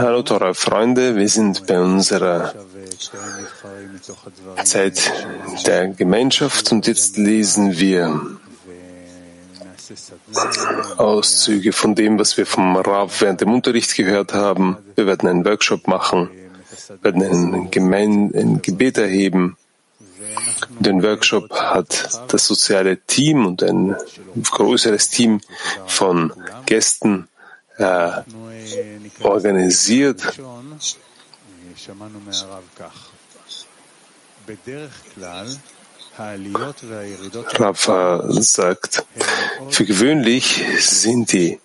Hallo, teure Freunde, wir sind bei unserer Zeit der Gemeinschaft und jetzt lesen wir Auszüge von dem, was wir vom Rav während dem Unterricht gehört haben. Wir werden einen Workshop machen, werden ein, Gemein ein Gebet erheben. Den Workshop hat das soziale Team und ein größeres Team von Gästen äh, organisiert. Rafa sagt, für gewöhnlich sind die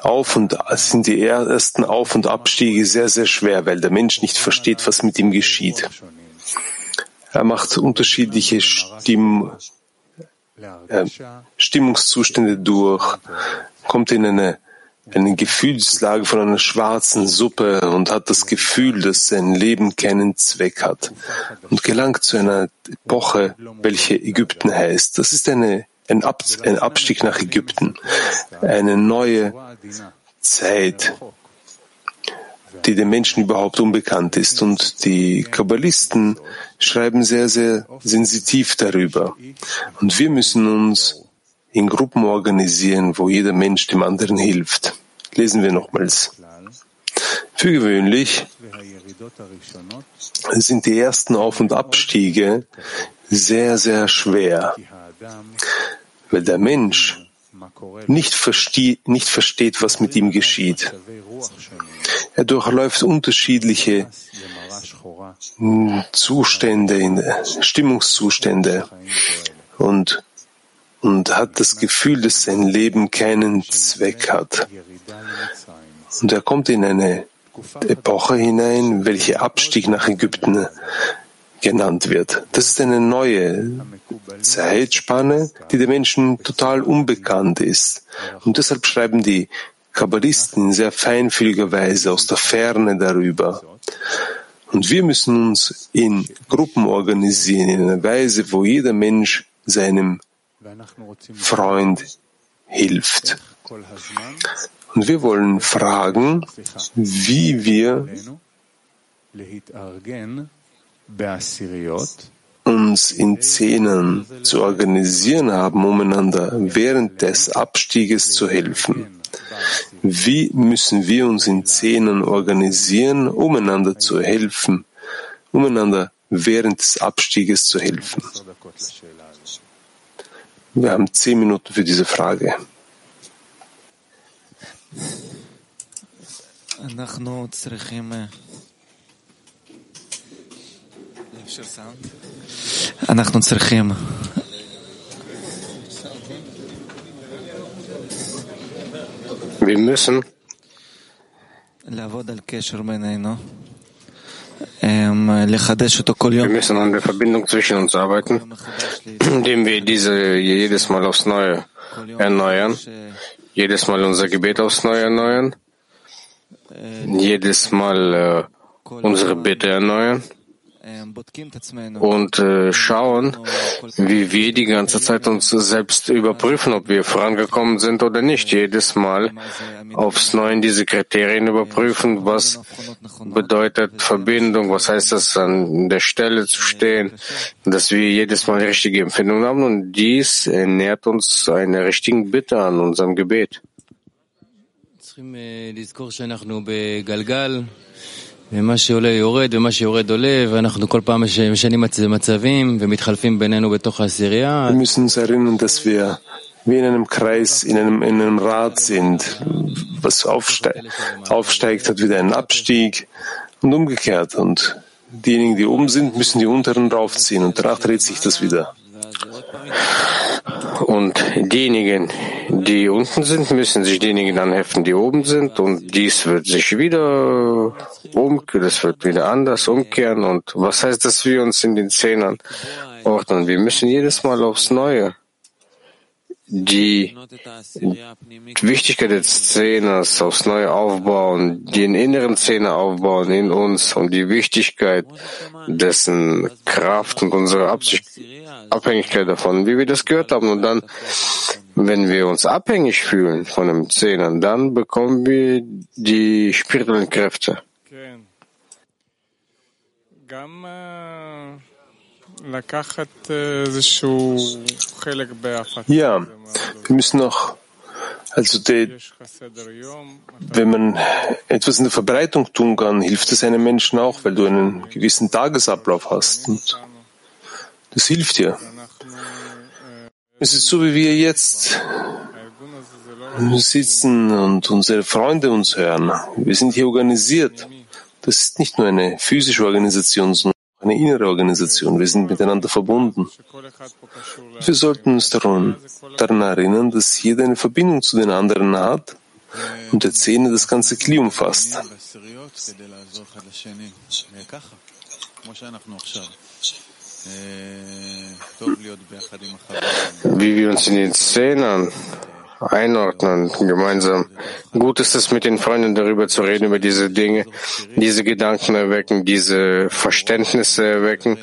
auf und sind die ersten Auf- und Abstiege sehr, sehr schwer, weil der Mensch nicht versteht, was mit ihm geschieht. Er macht unterschiedliche Stimm, äh, Stimmungszustände durch, kommt in eine, eine Gefühlslage von einer schwarzen Suppe und hat das Gefühl, dass sein Leben keinen Zweck hat und gelangt zu einer Epoche, welche Ägypten heißt. Das ist eine, ein, Ab, ein Abstieg nach Ägypten, eine neue Zeit, die den Menschen überhaupt unbekannt ist. Und die Kabbalisten schreiben sehr, sehr sensitiv darüber. Und wir müssen uns in Gruppen organisieren, wo jeder Mensch dem anderen hilft. Lesen wir nochmals. Für gewöhnlich sind die ersten Auf- und Abstiege sehr, sehr schwer, weil der Mensch nicht, versteht, nicht versteht, was mit ihm geschieht. Er durchläuft unterschiedliche Zustände, Stimmungszustände und, und hat das Gefühl, dass sein Leben keinen Zweck hat. Und er kommt in eine Epoche hinein, welche Abstieg nach Ägypten genannt wird. Das ist eine neue Zeitspanne, die den Menschen total unbekannt ist. Und deshalb schreiben die Kabbalisten in sehr feinfühliger Weise aus der Ferne darüber. Und wir müssen uns in Gruppen organisieren, in einer Weise, wo jeder Mensch seinem Freund hilft. Und wir wollen fragen, wie wir uns in Szenen zu organisieren haben, um einander während des Abstieges zu helfen. Wie müssen wir uns in Szenen organisieren, um einander zu helfen, um einander während des Abstieges zu helfen? Wir haben zehn Minuten für diese Frage. אנחנו צריכים Wir müssen. Wir müssen an der Verbindung zwischen uns arbeiten, indem wir diese jedes Mal aufs Neue erneuern, jedes Mal unser Gebet aufs Neue erneuern, jedes Mal äh, unsere Bitte erneuern und äh, schauen, wie wir die ganze Zeit uns selbst überprüfen, ob wir vorangekommen sind oder nicht. Jedes Mal aufs Neue diese Kriterien überprüfen, was bedeutet Verbindung, was heißt das, an der Stelle zu stehen, dass wir jedes Mal richtige Empfindungen haben und dies nährt uns einer richtigen Bitte an unserem Gebet. ומה שעולה יורד ומה שיורד עולה ואנחנו כל פעם משנים מצבים ומתחלפים בינינו בתוך העשירייה. Wir müssen uns erinnern, dass wir wie in einem Kreis, in einem, in einem Rad sind. Was aufsteigt, aufsteigt, hat wieder einen Abstieg und umgekehrt. Und diejenigen, die oben sind, müssen die unteren raufziehen und danach dreht sich das wieder. Und diejenigen, die unten sind, müssen sich diejenigen anheften, die oben sind. Und dies wird sich wieder umkehren, das wird wieder anders umkehren. Und was heißt, dass wir uns in den Zehnern ordnen? Wir müssen jedes Mal aufs Neue die Wichtigkeit des Szeners aufs Neue aufbauen, den inneren Szene aufbauen in uns und die Wichtigkeit dessen Kraft und unsere Absicht, Abhängigkeit davon, wie wir das gehört haben. Und dann Wenn wir uns abhängig fühlen von dem Zehnern, dann bekommen wir die spirituellen Kräfte. Ja, wir müssen noch, also die, wenn man etwas in der Verbreitung tun kann, hilft es einem Menschen auch, weil du einen gewissen Tagesablauf hast. Und das hilft dir. Es ist so, wie wir jetzt sitzen und unsere Freunde uns hören. Wir sind hier organisiert. Das ist nicht nur eine physische Organisation, sondern eine innere Organisation. Wir sind miteinander verbunden. Wir sollten uns daran, daran erinnern, dass jeder eine Verbindung zu den anderen hat und der Zähne das ganze Kli umfasst. Wie wir uns in den Szenen einordnen, gemeinsam. Gut ist es, mit den Freunden darüber zu reden, über diese Dinge, diese Gedanken erwecken, diese Verständnisse erwecken.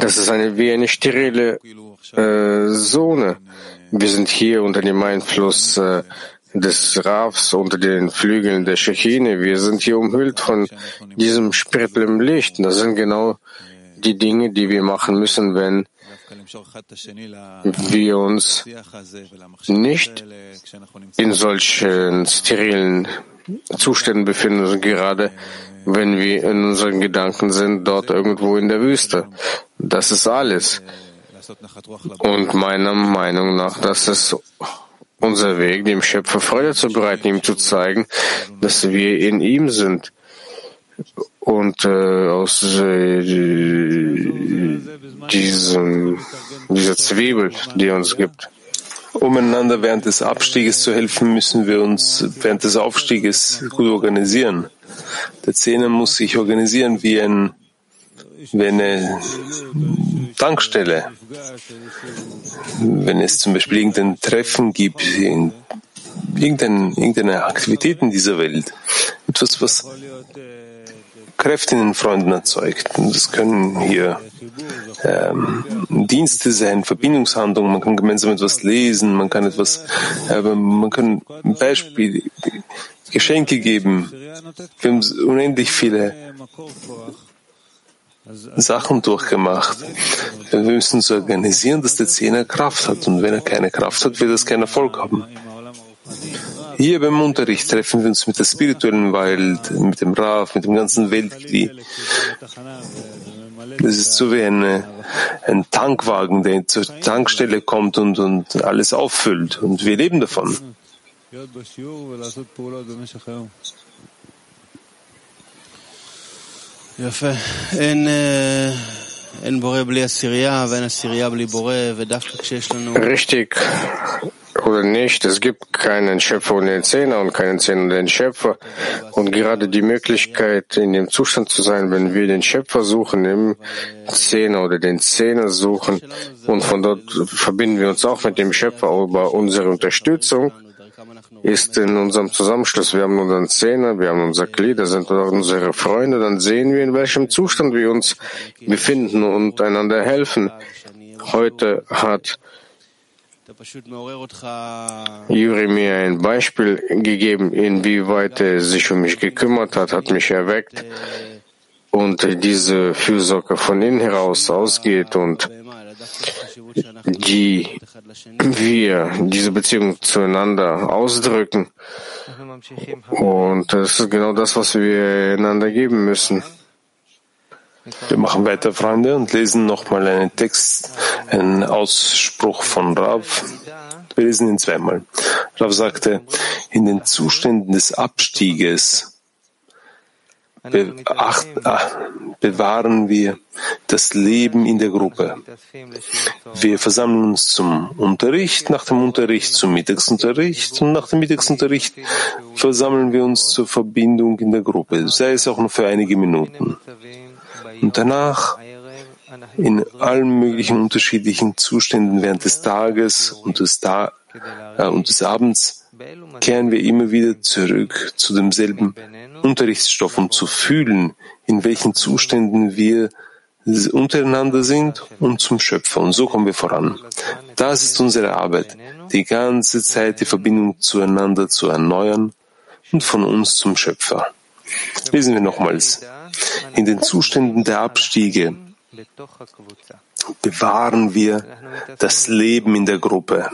Das ist eine, wie eine sterile äh, Zone. Wir sind hier unter dem Einfluss äh, des Rafs unter den Flügeln der Schechine. Wir sind hier umhüllt von diesem spirituellen Licht. Das sind genau die Dinge, die wir machen müssen, wenn wir uns nicht in solchen sterilen Zuständen befinden, gerade wenn wir in unseren Gedanken sind, dort irgendwo in der Wüste. Das ist alles. Und meiner Meinung nach, das ist unser Weg, dem Schöpfer Freude zu bereiten, ihm zu zeigen, dass wir in ihm sind und äh, aus äh, diesem, dieser Zwiebel, die er uns gibt. Um einander während des Abstieges zu helfen, müssen wir uns während des Aufstieges gut organisieren. Der Zehner muss sich organisieren wie, ein, wie eine Tankstelle. Wenn es zum Beispiel irgendein Treffen gibt, irgendeine, irgendeine Aktivität in dieser Welt, etwas, was Kräfte in den Freunden erzeugt. Das können hier ähm, Dienste sein, Verbindungshandlungen, man kann gemeinsam etwas lesen, man kann etwas, äh, man kann ein Beispiel, Geschenke geben. Wir haben unendlich viele Sachen durchgemacht. Wir müssen uns organisieren, dass der Zehner Kraft hat. Und wenn er keine Kraft hat, wird es keinen Erfolg haben. Hier beim Unterricht treffen wir uns mit der spirituellen Welt, mit dem Raf, mit dem ganzen Weltkli. Das ist so wie eine, ein Tankwagen, der zur Tankstelle kommt und, und alles auffüllt. Und wir leben davon. Richtig oder nicht. Es gibt keinen Schöpfer ohne den Zehner und keinen Zehner ohne den Schöpfer. Und gerade die Möglichkeit, in dem Zustand zu sein, wenn wir den Schöpfer suchen, im Zehner oder den Zehner suchen und von dort verbinden wir uns auch mit dem Schöpfer über unsere Unterstützung, ist in unserem Zusammenschluss. Wir haben unseren Zehner, wir haben unser Glied, das sind unsere Freunde, dann sehen wir, in welchem Zustand wir uns befinden und einander helfen. Heute hat Juri mir ein Beispiel gegeben, inwieweit er sich um mich gekümmert hat, hat mich erweckt und diese Fürsorge von innen heraus ausgeht und die wir diese Beziehung zueinander ausdrücken. Und das ist genau das, was wir einander geben müssen. Wir machen weiter, Freunde, und lesen nochmal einen Text, einen Ausspruch von Rav. Wir lesen ihn zweimal. Rav sagte, in den Zuständen des Abstieges beacht, ah, bewahren wir das Leben in der Gruppe. Wir versammeln uns zum Unterricht, nach dem Unterricht zum Mittagsunterricht und nach dem Mittagsunterricht versammeln wir uns zur Verbindung in der Gruppe, sei es auch nur für einige Minuten. Und danach in allen möglichen unterschiedlichen Zuständen während des Tages und des, Ta äh, und des Abends kehren wir immer wieder zurück zu demselben Unterrichtsstoff, um zu fühlen, in welchen Zuständen wir untereinander sind und zum Schöpfer. Und so kommen wir voran. Das ist unsere Arbeit, die ganze Zeit die Verbindung zueinander zu erneuern und von uns zum Schöpfer. Lesen wir nochmals. In den Zuständen der Abstiege bewahren wir das Leben in der Gruppe.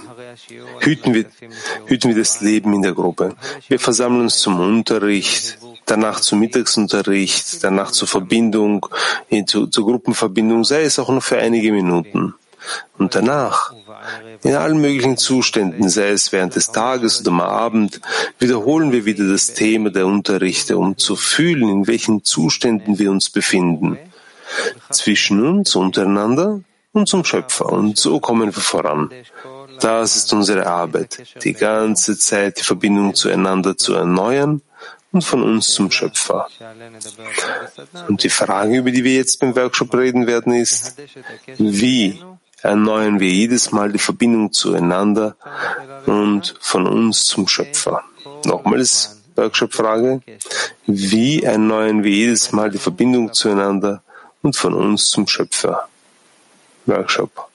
Hüten wir, hüten wir das Leben in der Gruppe. Wir versammeln uns zum Unterricht, danach zum Mittagsunterricht, danach zur Verbindung, zur, zur Gruppenverbindung, sei es auch nur für einige Minuten. Und danach, in allen möglichen Zuständen, sei es während des Tages oder am Abend, wiederholen wir wieder das Thema der Unterrichte, um zu fühlen, in welchen Zuständen wir uns befinden. Zwischen uns, untereinander und zum Schöpfer. Und so kommen wir voran. Das ist unsere Arbeit, die ganze Zeit die Verbindung zueinander zu erneuern und von uns zum Schöpfer. Und die Frage, über die wir jetzt beim Workshop reden werden, ist, wie erneuern wir jedes Mal die Verbindung zueinander und von uns zum Schöpfer. Nochmals Workshop-Frage. Wie erneuern wir jedes Mal die Verbindung zueinander und von uns zum Schöpfer? Workshop.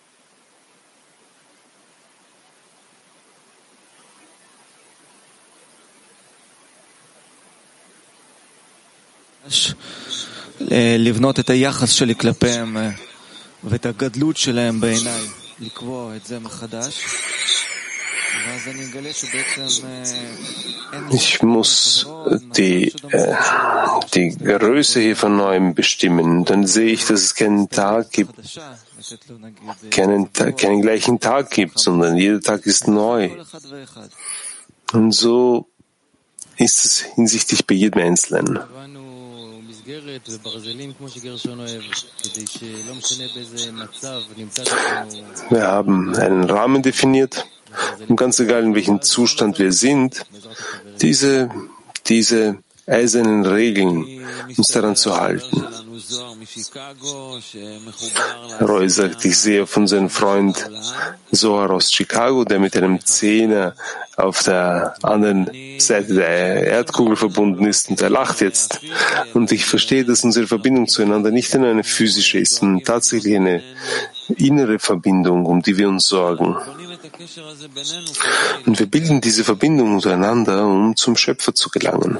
לבנות את היחס שלי כלפיהם ואת הגדלות שלהם בעיניי, לקבוע את זה מחדש. Ich muss die, äh, die Größe hier von neuem bestimmen. Dann sehe ich, dass es keinen Tag gibt, keinen, keinen gleichen Tag gibt, sondern jeder Tag ist neu. Und so ist es hinsichtlich bei jedem Einzelnen. Wir haben einen Rahmen definiert und ganz egal in welchem Zustand wir sind, diese, diese eisernen Regeln uns daran zu halten. Roy sagt, ich sehe auf unseren Freund Zohar aus Chicago, der mit einem Zehner auf der anderen Seite der Erdkugel verbunden ist und er lacht jetzt. Und ich verstehe, dass unsere Verbindung zueinander nicht nur eine physische ist, sondern tatsächlich eine innere Verbindung, um die wir uns sorgen. Und wir bilden diese Verbindung untereinander, um zum Schöpfer zu gelangen.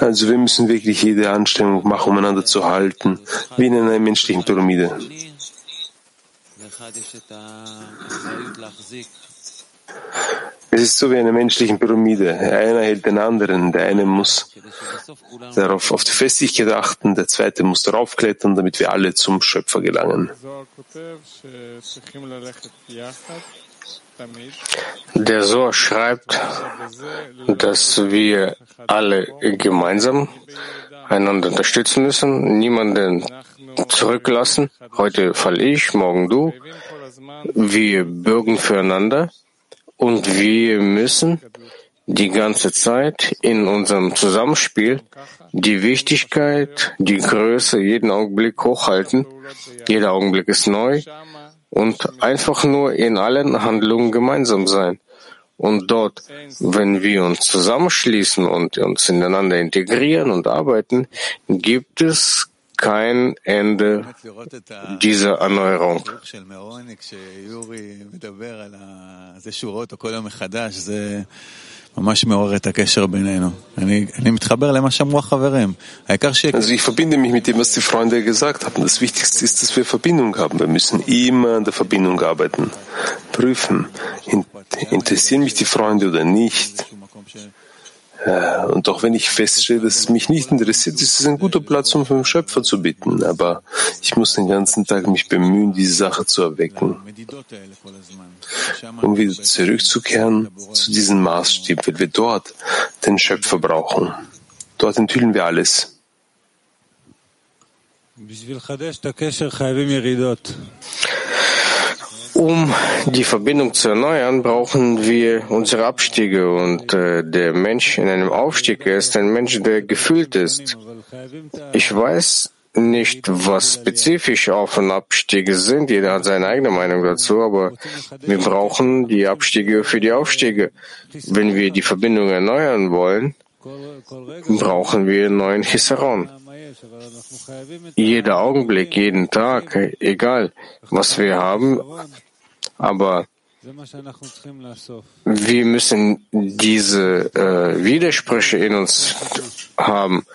Also wir müssen wirklich jede Anstrengung machen, um einander zu halten, wie in einer menschlichen Pyramide es ist so wie eine menschliche Pyramide. Einer hält den anderen. Der eine muss darauf auf die Festigkeit achten, der zweite muss darauf klettern, damit wir alle zum Schöpfer gelangen. Der Sohr schreibt, dass wir alle gemeinsam einander unterstützen müssen, niemanden zurücklassen. Heute falle ich, morgen du. Wir bürgen füreinander. Und wir müssen die ganze Zeit in unserem Zusammenspiel die Wichtigkeit, die Größe jeden Augenblick hochhalten. Jeder Augenblick ist neu und einfach nur in allen Handlungen gemeinsam sein. Und dort, wenn wir uns zusammenschließen und uns ineinander integrieren und arbeiten, gibt es kein Ende dieser Erneuerung. Also ich verbinde mich mit dem, was die Freunde gesagt haben. Das Wichtigste ist, dass wir Verbindung haben. Wir müssen immer an der Verbindung arbeiten, prüfen. Interessieren mich die Freunde oder nicht? Äh, und auch wenn ich feststelle, dass es mich nicht interessiert, ist es ein guter Platz, um vom Schöpfer zu bitten. Aber ich muss den ganzen Tag mich bemühen, diese Sache zu erwecken, um wieder zurückzukehren zu diesem Maßstab, weil wir dort den Schöpfer brauchen. Dort enthüllen wir alles. Um die Verbindung zu erneuern, brauchen wir unsere Abstiege und äh, der Mensch in einem Aufstieg ist ein Mensch, der gefühlt ist. Ich weiß, nicht, was spezifische Auf- und Abstiege sind. Jeder hat seine eigene Meinung dazu, aber wir brauchen die Abstiege für die Aufstiege. Wenn wir die Verbindung erneuern wollen, brauchen wir einen neuen Chisaron. Jeder Augenblick, jeden Tag, egal was wir haben, aber wir müssen diese äh, Widersprüche in uns haben,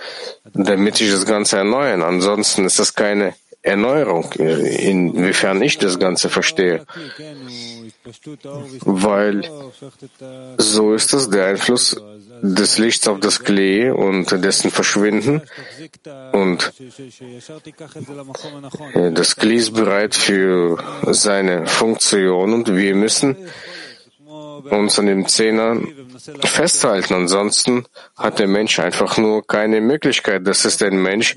damit sich das Ganze erneuern. Ansonsten ist das keine Erneuerung, inwiefern ich das Ganze verstehe. Weil so ist es der Einfluss des Lichts auf das Klee und dessen Verschwinden. Und das Klee ist bereit für seine Funktion und wir müssen uns an dem Zehner festhalten. Ansonsten hat der Mensch einfach nur keine Möglichkeit. Das ist ein Mensch,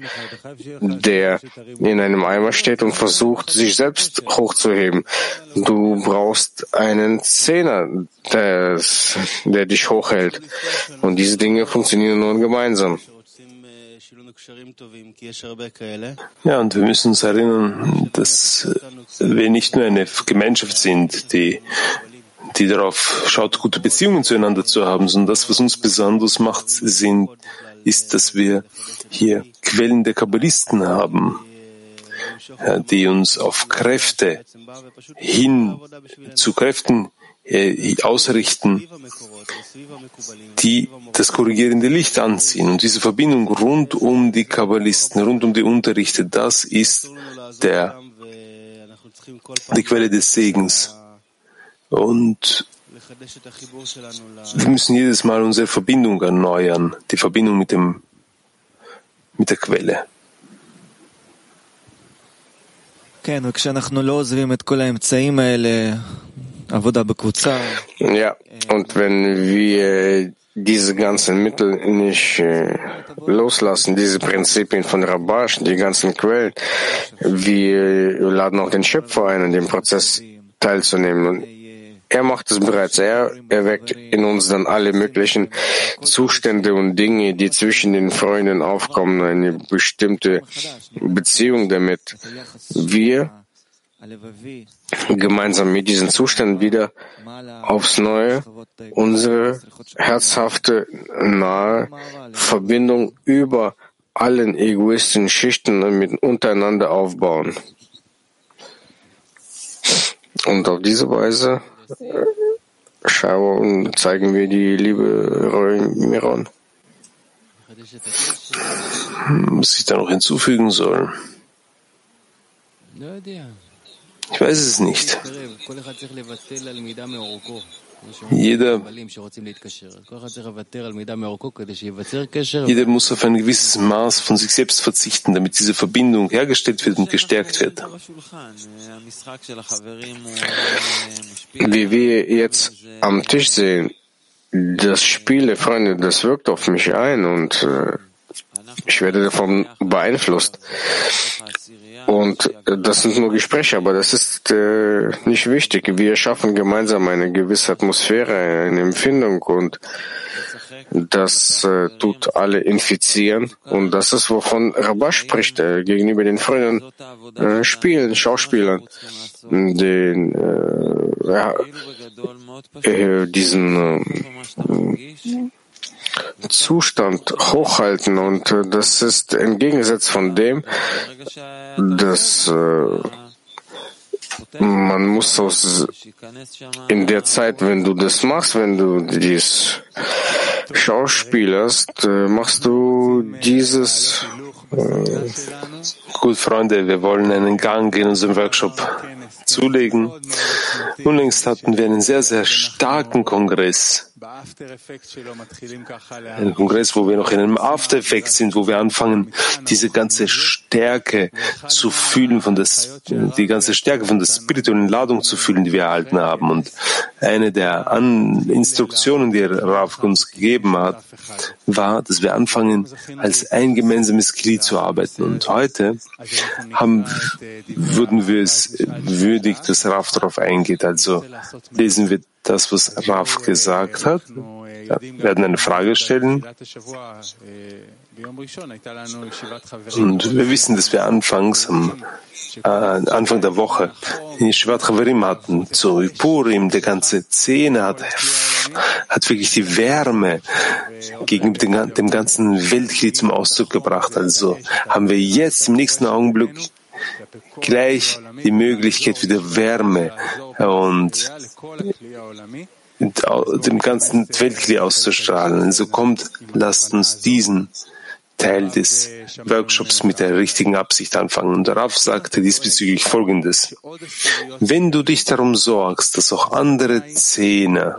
der in einem Eimer steht und versucht, sich selbst hochzuheben. Du brauchst einen Zehner, der, der dich hochhält. Und diese Dinge funktionieren nur gemeinsam. Ja, und wir müssen uns erinnern, dass wir nicht nur eine Gemeinschaft sind, die die darauf schaut, gute Beziehungen zueinander zu haben, sondern das, was uns besonders macht, sind, ist, dass wir hier Quellen der Kabbalisten haben, die uns auf Kräfte hin zu Kräften äh, ausrichten, die das korrigierende Licht anziehen. Und diese Verbindung rund um die Kabbalisten, rund um die Unterrichte, das ist der, die Quelle des Segens. Und wir müssen jedes Mal unsere Verbindung erneuern, die Verbindung mit dem, mit der Quelle. Ja, und wenn wir diese ganzen Mittel nicht äh, loslassen, diese Prinzipien von Rabash, die ganzen Quellen, wir laden auch den Schöpfer ein, an dem Prozess teilzunehmen. Und er macht es bereits. Er erweckt in uns dann alle möglichen Zustände und Dinge, die zwischen den Freunden aufkommen, eine bestimmte Beziehung damit. Wir gemeinsam mit diesen Zuständen wieder aufs Neue unsere herzhafte, nahe Verbindung über allen egoistischen Schichten mit untereinander aufbauen. Und auf diese Weise schauen, zeigen wir die liebe Roy Miron. Was ich da noch hinzufügen soll? Ich weiß es nicht. Jeder, jeder muss auf ein gewisses Maß von sich selbst verzichten, damit diese Verbindung hergestellt wird und gestärkt wird. Wie wir jetzt am Tisch sehen, das Spiel der Freunde, das wirkt auf mich ein und äh, ich werde davon beeinflusst. Und das sind nur Gespräche, aber das ist äh, nicht wichtig. Wir schaffen gemeinsam eine gewisse Atmosphäre, eine Empfindung und das äh, tut alle infizieren. Und das ist, wovon Rabbah spricht, äh, gegenüber den Freunden äh, Spielen, Schauspielern, den, äh, äh, diesen äh, Zustand hochhalten und äh, das ist im Gegensatz von dem, dass äh, man muss aus in der Zeit, wenn du das machst, wenn du dies schauspielerst, äh, machst du dieses. Gut, Freunde, wir wollen einen Gang in unserem Workshop zulegen. Unlängst hatten wir einen sehr, sehr starken Kongress ein Kongress, wo wir noch in einem After-Effekt sind, wo wir anfangen, diese ganze Stärke zu fühlen, von das, die ganze Stärke von der spirituellen Ladung zu fühlen, die wir erhalten haben. Und eine der An Instruktionen, die Rav uns gegeben hat, war, dass wir anfangen, als ein gemeinsames Glied zu arbeiten. Und heute haben, würden wir es würdig, dass Rav darauf eingeht. Also lesen wir das, was Rav gesagt hat, werden eine Frage stellen. Und wir wissen, dass wir anfangs am äh, Anfang der Woche in Shivat Chaverim hatten, zu Purim, der ganze Szene hat, hat wirklich die Wärme gegenüber dem, dem ganzen Weltkrieg zum Ausdruck gebracht. Also haben wir jetzt im nächsten Augenblick gleich die Möglichkeit wieder Wärme und dem ganzen Weltkrieg auszustrahlen. So kommt, lasst uns diesen Teil des Workshops mit der richtigen Absicht anfangen. Und darauf sagte diesbezüglich Folgendes. Wenn du dich darum sorgst, dass auch andere Zähne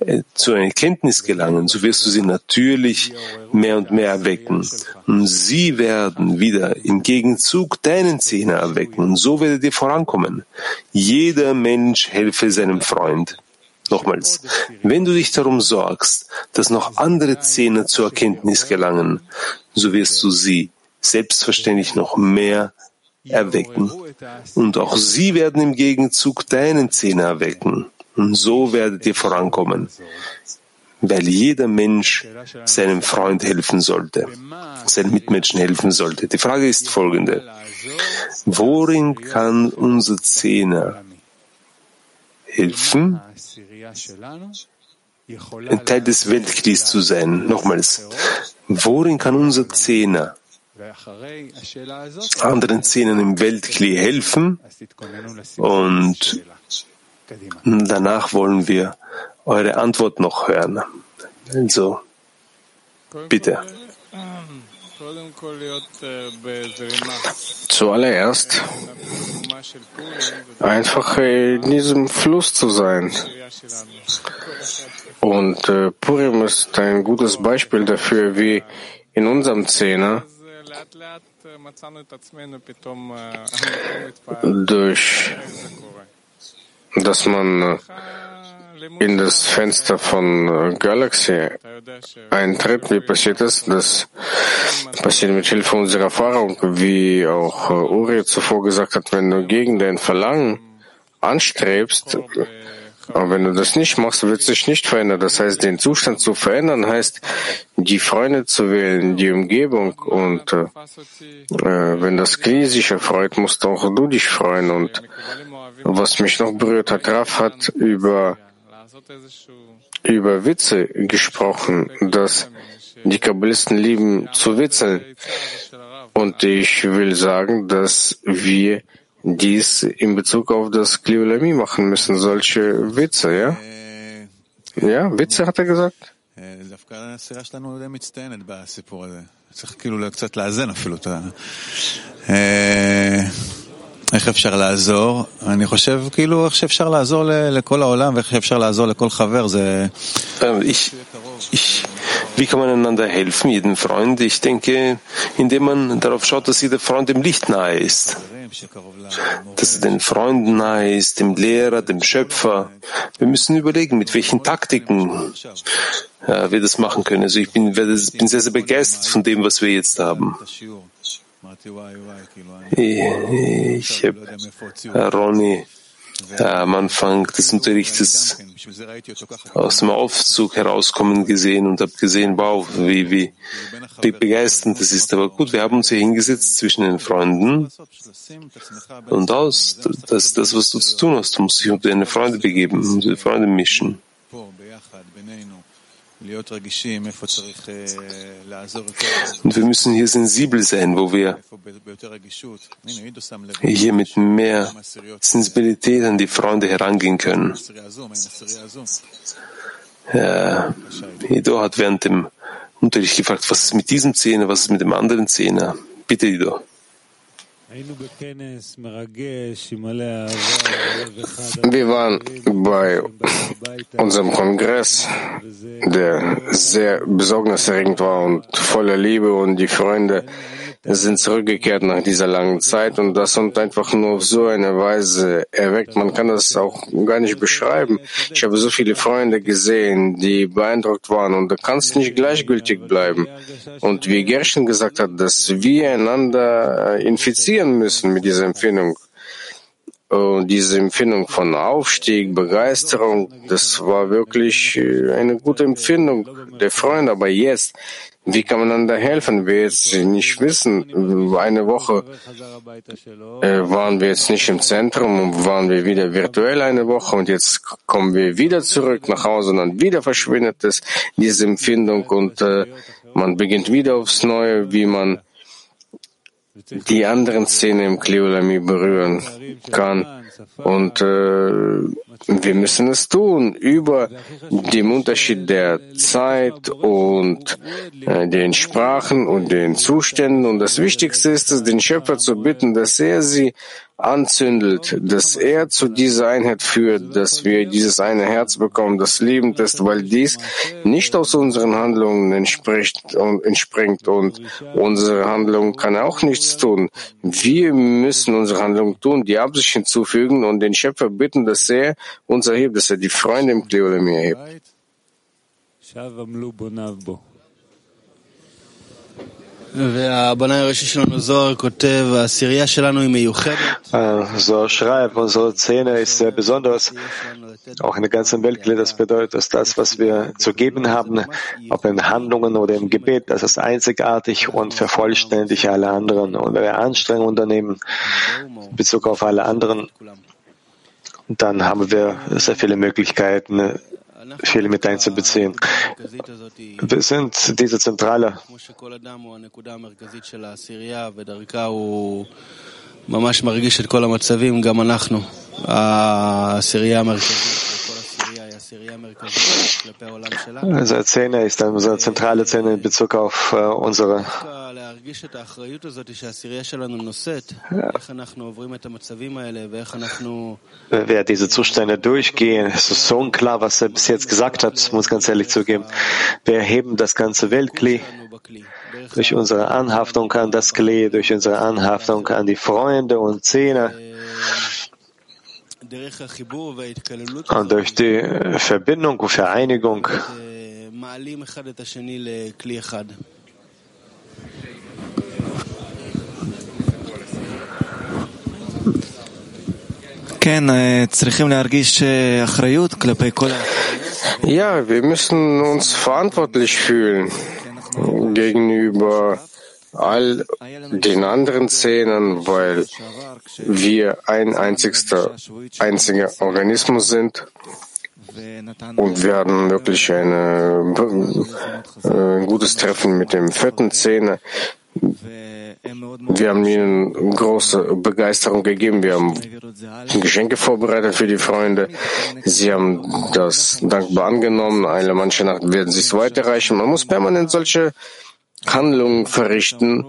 äh, zu einer Erkenntnis gelangen, so wirst du sie natürlich mehr und mehr erwecken. Und sie werden wieder im Gegenzug deinen Zähne erwecken. Und so werdet ihr vorankommen. Jeder Mensch helfe seinem Freund. Nochmals, wenn du dich darum sorgst, dass noch andere Zähne zur Erkenntnis gelangen, so wirst du sie selbstverständlich noch mehr erwecken. Und auch sie werden im Gegenzug deinen Zähne erwecken. Und so werdet ihr vorankommen, weil jeder Mensch seinem Freund helfen sollte, seinen Mitmenschen helfen sollte. Die Frage ist folgende. Worin kann unser Zehner helfen, Teil des Weltkriegs zu sein. Nochmals, worin kann unser Zehner anderen Zehnen im Weltkli helfen? Und danach wollen wir eure Antwort noch hören. Also, bitte. Zuallererst einfach in diesem Fluss zu sein. Und äh, Purim ist ein gutes Beispiel dafür, wie in unserem Zehner durch dass man äh, in das Fenster von äh, Galaxy eintritt, wie passiert es? Das passiert mit Hilfe unserer Erfahrung, wie auch äh, Uri zuvor gesagt hat, wenn du gegen dein Verlangen anstrebst, aber wenn du das nicht machst, wird sich nicht verändern. Das heißt, den Zustand zu verändern heißt, die Freunde zu wählen, die Umgebung. Und äh, äh wenn das Knie sich erfreut, musst auch du dich freuen. Und was mich noch berührt hat, Raf hat über über Witze gesprochen, dass die Kabbalisten lieben zu witzeln. Und ich will sagen, dass wir dies in Bezug auf das Kliolami machen müssen, solche Witze, ja? Ja, Witze hat er gesagt? איך אפשר לעזור? אני חושב כאילו איך שאפשר לעזור לכל העולם ואיך שאפשר לעזור לכל חבר זה... Ich, ich, wie kann man einander helfen, jedem Freund? Ich denke, indem man darauf schaut, dass jeder Freund dem Licht nahe ist. Dass er den Freunden nahe ist, dem Lehrer, dem Schöpfer. Wir müssen überlegen, mit welchen Taktiken äh, wir das machen können. Also ich bin, bin sehr, sehr begeistert von dem, was wir jetzt haben. Ich habe Ronny am Anfang des Unterrichtes aus dem Aufzug herauskommen gesehen und habe gesehen, wow, wie, wie, wie begeisternd das ist. Aber gut, wir haben uns hier hingesetzt zwischen den Freunden und aus, das das, was du zu tun hast. Du musst dich unter deine Freunde begeben, unter die Freunde mischen. Und wir müssen hier sensibel sein, wo wir hier mit mehr Sensibilität an die Freunde herangehen können. Ja, Ido hat während dem Unterricht gefragt, was ist mit diesem Zehner, was ist mit dem anderen Zehner? Bitte, Ido. Wir waren bei unserem Kongress, der sehr besorgniserregend war und voller Liebe und die Freunde sind zurückgekehrt nach dieser langen Zeit und das und einfach nur auf so eine Weise erweckt. Man kann das auch gar nicht beschreiben. Ich habe so viele Freunde gesehen, die beeindruckt waren und du kannst nicht gleichgültig bleiben. Und wie Gershon gesagt hat, dass wir einander infizieren müssen mit dieser Empfindung. Und diese Empfindung von Aufstieg, Begeisterung, das war wirklich äh, eine gute Empfindung der Freunde. Aber jetzt, wie kann man einander helfen? Wir jetzt nicht wissen, eine Woche äh, waren wir jetzt nicht im Zentrum und waren wir wieder virtuell eine Woche und jetzt kommen wir wieder zurück nach Hause und dann wieder verschwindet es, diese Empfindung und äh, man beginnt wieder aufs Neue, wie man die anderen Szenen im Kleolami berühren kann. Und äh, wir müssen es tun über den Unterschied der Zeit und äh, den Sprachen und den Zuständen. Und das Wichtigste ist es, den Schöpfer zu bitten, dass er sie anzündelt, dass er zu dieser Einheit führt, dass wir dieses eine Herz bekommen, das liebend ist, weil dies nicht aus unseren Handlungen entspricht und entspringt und unsere Handlung kann auch nichts tun. Wir müssen unsere Handlung tun, die Absicht hinzufügen und den Schöpfer bitten, dass er uns erhebt, dass er die Freunde im Kleolemi erhebt. So schreibt, unsere Szene ist sehr besonders, auch in der ganzen Welt. Das bedeutet, dass das, was wir zu geben haben, ob in Handlungen oder im Gebet, das ist einzigartig und vervollständigt alle anderen. Und wenn wir Anstrengungen unternehmen in Bezug auf alle anderen, dann haben wir sehr viele Möglichkeiten, viele mit einzubeziehen. Wir sind diese zentrale ממש מרגיש את כל המצבים, גם אנחנו. העשירייה המרכזית Unsere Szene ist unsere zentrale Szene in Bezug auf äh, unsere Wer diese Zustände durchgehen, es ist so unklar, was er bis jetzt gesagt hat, muss ganz ehrlich zugeben. Wir erheben das ganze Weltkli durch unsere Anhaftung an das Kli, durch unsere Anhaftung an die Freunde und Zähne. Und durch die Verbindung und Vereinigung. Ja, wir müssen uns verantwortlich fühlen gegenüber all den anderen Szenen, weil wir ein einzigster, einziger Organismus sind. Und wir hatten wirklich eine, äh, ein gutes Treffen mit dem vierten Szene. Wir haben ihnen große Begeisterung gegeben. Wir haben Geschenke vorbereitet für die Freunde. Sie haben das dankbar angenommen. Eine manche Nacht werden sie es weiterreichen. Man muss permanent solche Handlungen verrichten.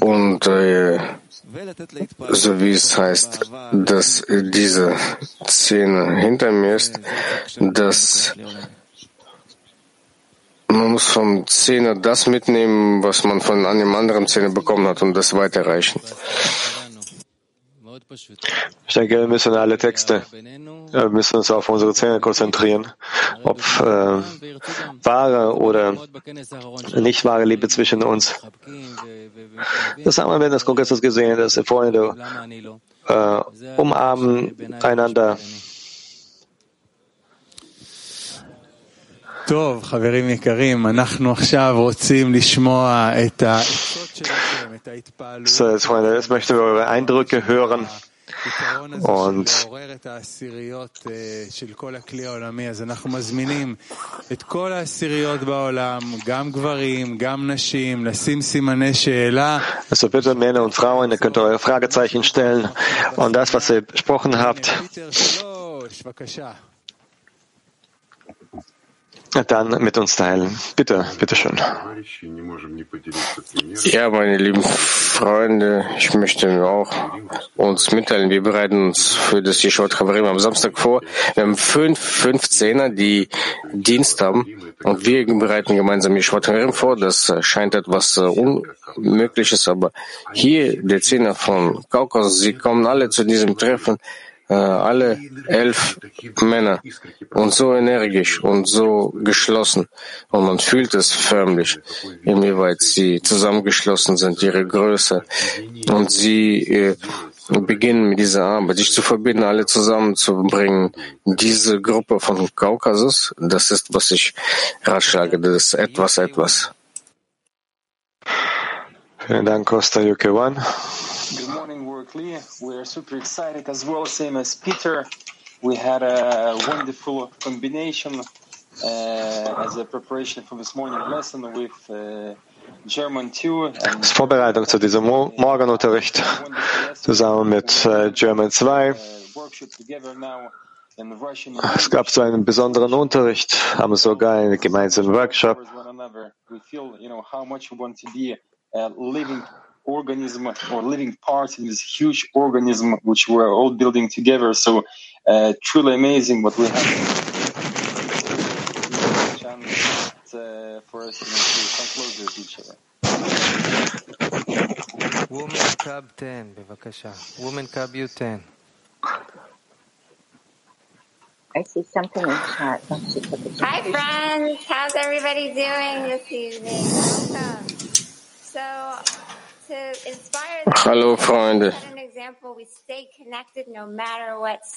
Und äh, so wie es heißt, dass diese Szene hinter mir ist, dass man muss vom Zehner das mitnehmen, was man von einem anderen Zehner bekommen hat und das weiterreichen. Ich denke, wir müssen alle Texte, wir müssen uns auf unsere Zähne konzentrieren, ob äh, wahre oder nicht wahre Liebe zwischen uns. Das haben wir während des Kongresses gesehen, dass die Freunde äh, umarmen einander. טוב, חברים יקרים, אנחנו עכשיו רוצים לשמוע את העצות So, Freunde, möchten wir eure Eindrücke hören. Und also bitte Männer und Frauen, ihr könnt eure Fragezeichen stellen und das, was ihr besprochen habt dann mit uns teilen. Bitte, bitte schön. Ja, meine lieben Freunde, ich möchte auch uns mitteilen, wir bereiten uns für das Yeshua Chavarim am Samstag vor. Wir haben fünf, fünf Zehner, die Dienst haben und wir bereiten gemeinsam Yeshua Chavarim vor. Das scheint etwas Unmögliches, aber hier, der Zehner von Kaukasus, sie kommen alle zu diesem Treffen äh, alle elf Männer und so energisch und so geschlossen. Und man fühlt es förmlich, inwieweit sie zusammengeschlossen sind, ihre Größe. Und sie äh, beginnen mit dieser Arbeit, sich zu verbinden, alle zusammenzubringen. Diese Gruppe von Kaukasus, das ist, was ich ratschlage, das ist etwas, etwas. Vielen Dank, Costa Yukewan. Good morning, Workly. We are super excited as well, same as Peter. We had a wonderful combination uh, as a preparation for this morning lesson with uh, Als Vorbereitung zu diesem Mo- Morgenunterricht zusammen mit äh, German 2. uh, Russian. Es gab so einen besonderen Unterricht, haben sogar einen gemeinsamen Workshop. towards one another. We feel, you know, how much we want to be a living organism or living part in this huge organism which we're all building together. So, uh, truly amazing what we have. Chance, uh, for us you know, to come closer to each other. Woman Cub 10, בבקשה. Woman Cub U10. I see something in chat. Let's see what the Hi, friends. How's everybody doing this evening? Welcome. So, to inspire them, Hallo Freunde,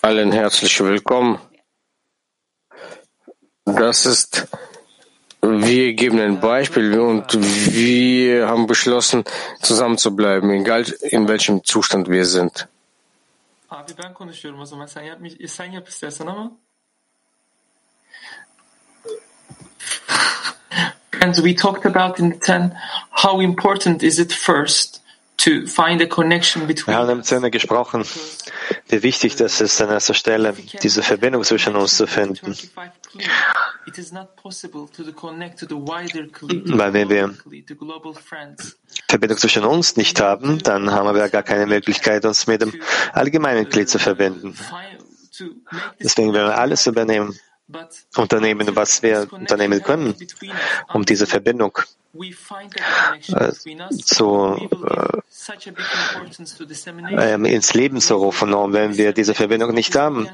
allen herzlich willkommen. Das ist, wir geben ein Beispiel und wir haben beschlossen, zusammen zu bleiben, egal in welchem Zustand wir sind. Abi ben konuşuyorum o zaman sen yap, sen yap istersen ama. Friends, we talked about in the 10 how important is it first to find a connection Wir between haben im Sinne gesprochen, wie wichtig das ist an erster Stelle, diese Verbindung zwischen uns zu finden. 25 Kli. It is not possible to connect to the wider Kli, Weil wenn wir. Verbindung zwischen uns nicht haben, dann haben wir gar keine Möglichkeit, uns mit dem allgemeinen Glied zu verbinden. Deswegen werden wir alles übernehmen, unternehmen, was wir unternehmen können, um diese Verbindung äh, zu, äh, ähm, ins Leben zu rufen. Und wenn wir diese Verbindung nicht haben,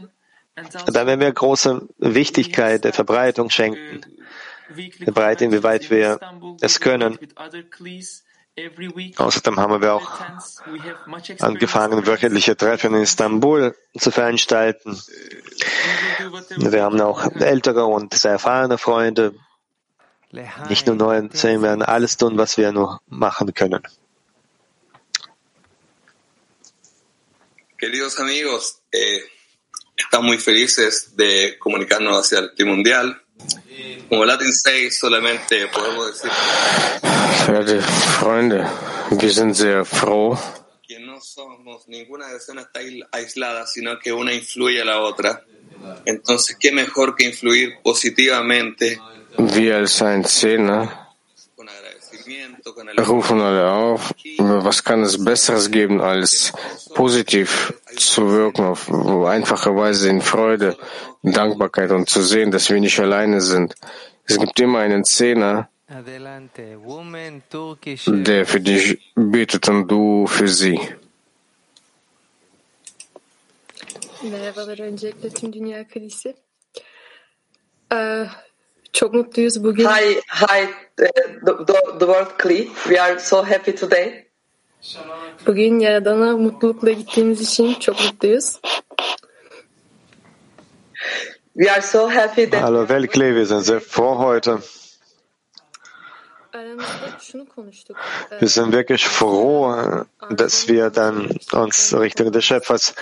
dann werden wir große Wichtigkeit der Verbreitung schenken. Verbreiten, inwieweit wir es können. Außerdem haben wir auch angefangen, wöchentliche Treffen in Istanbul zu veranstalten. Wir haben auch ältere und sehr erfahrene Freunde, nicht nur neue. Wir werden alles tun, was wir nur machen können. Queridos amigos, eh, estamos muy felices de comunicarnos hacia el Trimundial. Como Latin 6 solamente podemos decir. Verehrte Freunde, wir sind sehr froh, que no somos, ninguna está aislada, sino que una influye a la otra. Entonces, ¿qué mejor que influir positivamente wir als ein Zehner rufen alle auf, was kann es Besseres geben, als positiv zu wirken, auf einfache Weise in Freude, Dankbarkeit und zu sehen, dass wir nicht alleine sind. Es gibt immer einen Zehner, Turkish. der für dich betet und du für sie. Merhabalar öncelikle tüm Dünya Kalisi. Ee, çok mutluyuz bugün. Hi, hi, the, the, the world Kli. We are so happy today. Bugün Yaradan'a mutlulukla gittiğimiz için çok mutluyuz. We are so happy that Hallo Weltklee, wir sind sehr froh heute. Wir sind wirklich froh, dass wir dann uns Richtung des Schöpfers,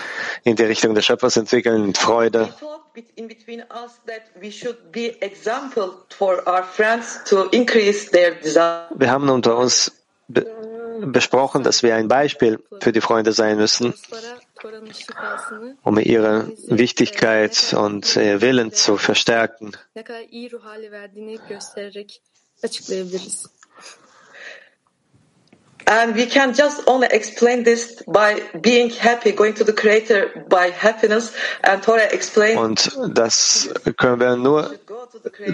in die Richtung des Schöpfers entwickeln, in Freude. we talked bet- in between us that we should be example for our friends to increase their desire. Wir haben unter uns be besprochen, dass wir ein Beispiel für die Freunde sein müssen, şifasını um ihre Wichtigkeit und ihr Willen zu verstärken. Açıklayabiliriz. And we can just only explain this by being happy, going to the Creator by happiness. And Torah explained Und das können wir nur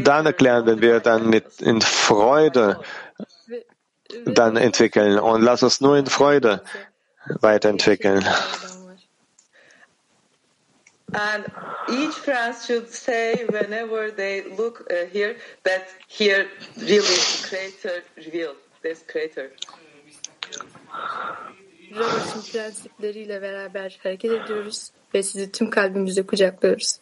dann erklären, wenn wir dann mit in Freude dann entwickeln. Und lass uns nur in Freude weiterentwickeln. And each friend should say whenever they look uh, here that here really creator revealed this creator. Robert'ın prensipleriyle beraber hareket ediyoruz ve sizi tüm kalbimizle kucaklıyoruz.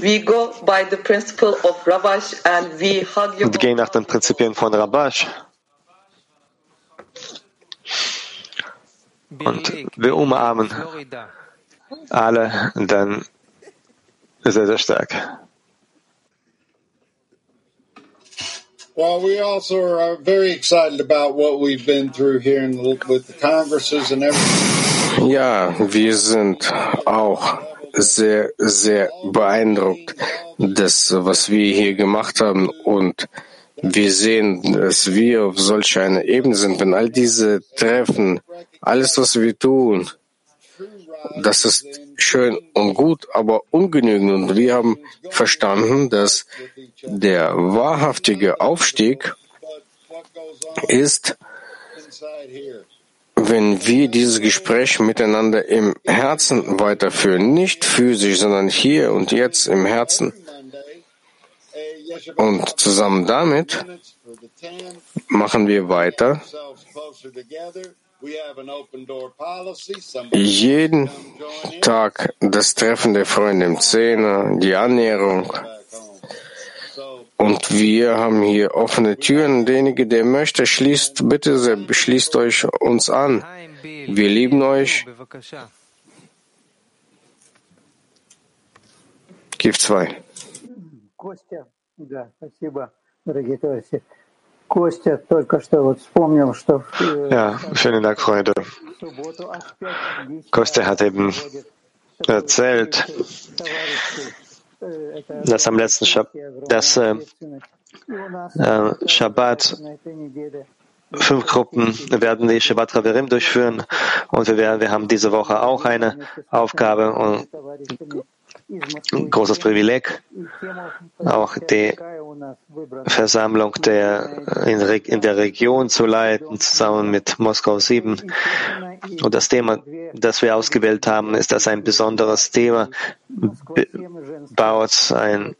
We go by the principle of Rabash and we hug you. Und gehen nach den Prinzipien von Rabash. Und wir umarmen alle dann sehr, sehr stark. Well, we also are very excited about what we've been through here in the, with the congresses and everything. Ja, wir sind auch sehr, sehr beeindruckt, das, was wir hier gemacht haben. Und wir sehen, dass wir auf solch einer Ebene sind. Wenn all diese Treffen, alles, was wir tun, das ist schön und gut, aber ungenügend. Und wir haben verstanden, dass der wahrhaftige Aufstieg ist, wenn wir dieses Gespräch miteinander im Herzen weiterführen, nicht physisch, sondern hier und jetzt im Herzen. Und zusammen damit machen wir weiter. Jeden Tag das Treffen der Freunde im Zehner, die Annäherung. Und wir haben hier offene Türen. Derjenige, der möchte, schließt, bitte sehr, schließt euch uns an. Wir lieben euch. Gif 2. Костя, да, спасибо, дорогие товарищи. Ja, vielen Dank, Freunde. Kostja hat eben erzählt, dass am letzten Schab dass, äh, äh, fünf Gruppen. werden die Shabbat Haverim durchführen. Und wir, werden, wir haben diese Woche auch eine Aufgabe. Und ein großes Privileg, auch die Versammlung der, in, der Region zu leiten, zusammen mit Moskau 7. Und das Thema, das wir ausgewählt haben, ist das ein besonderes Thema, baut ein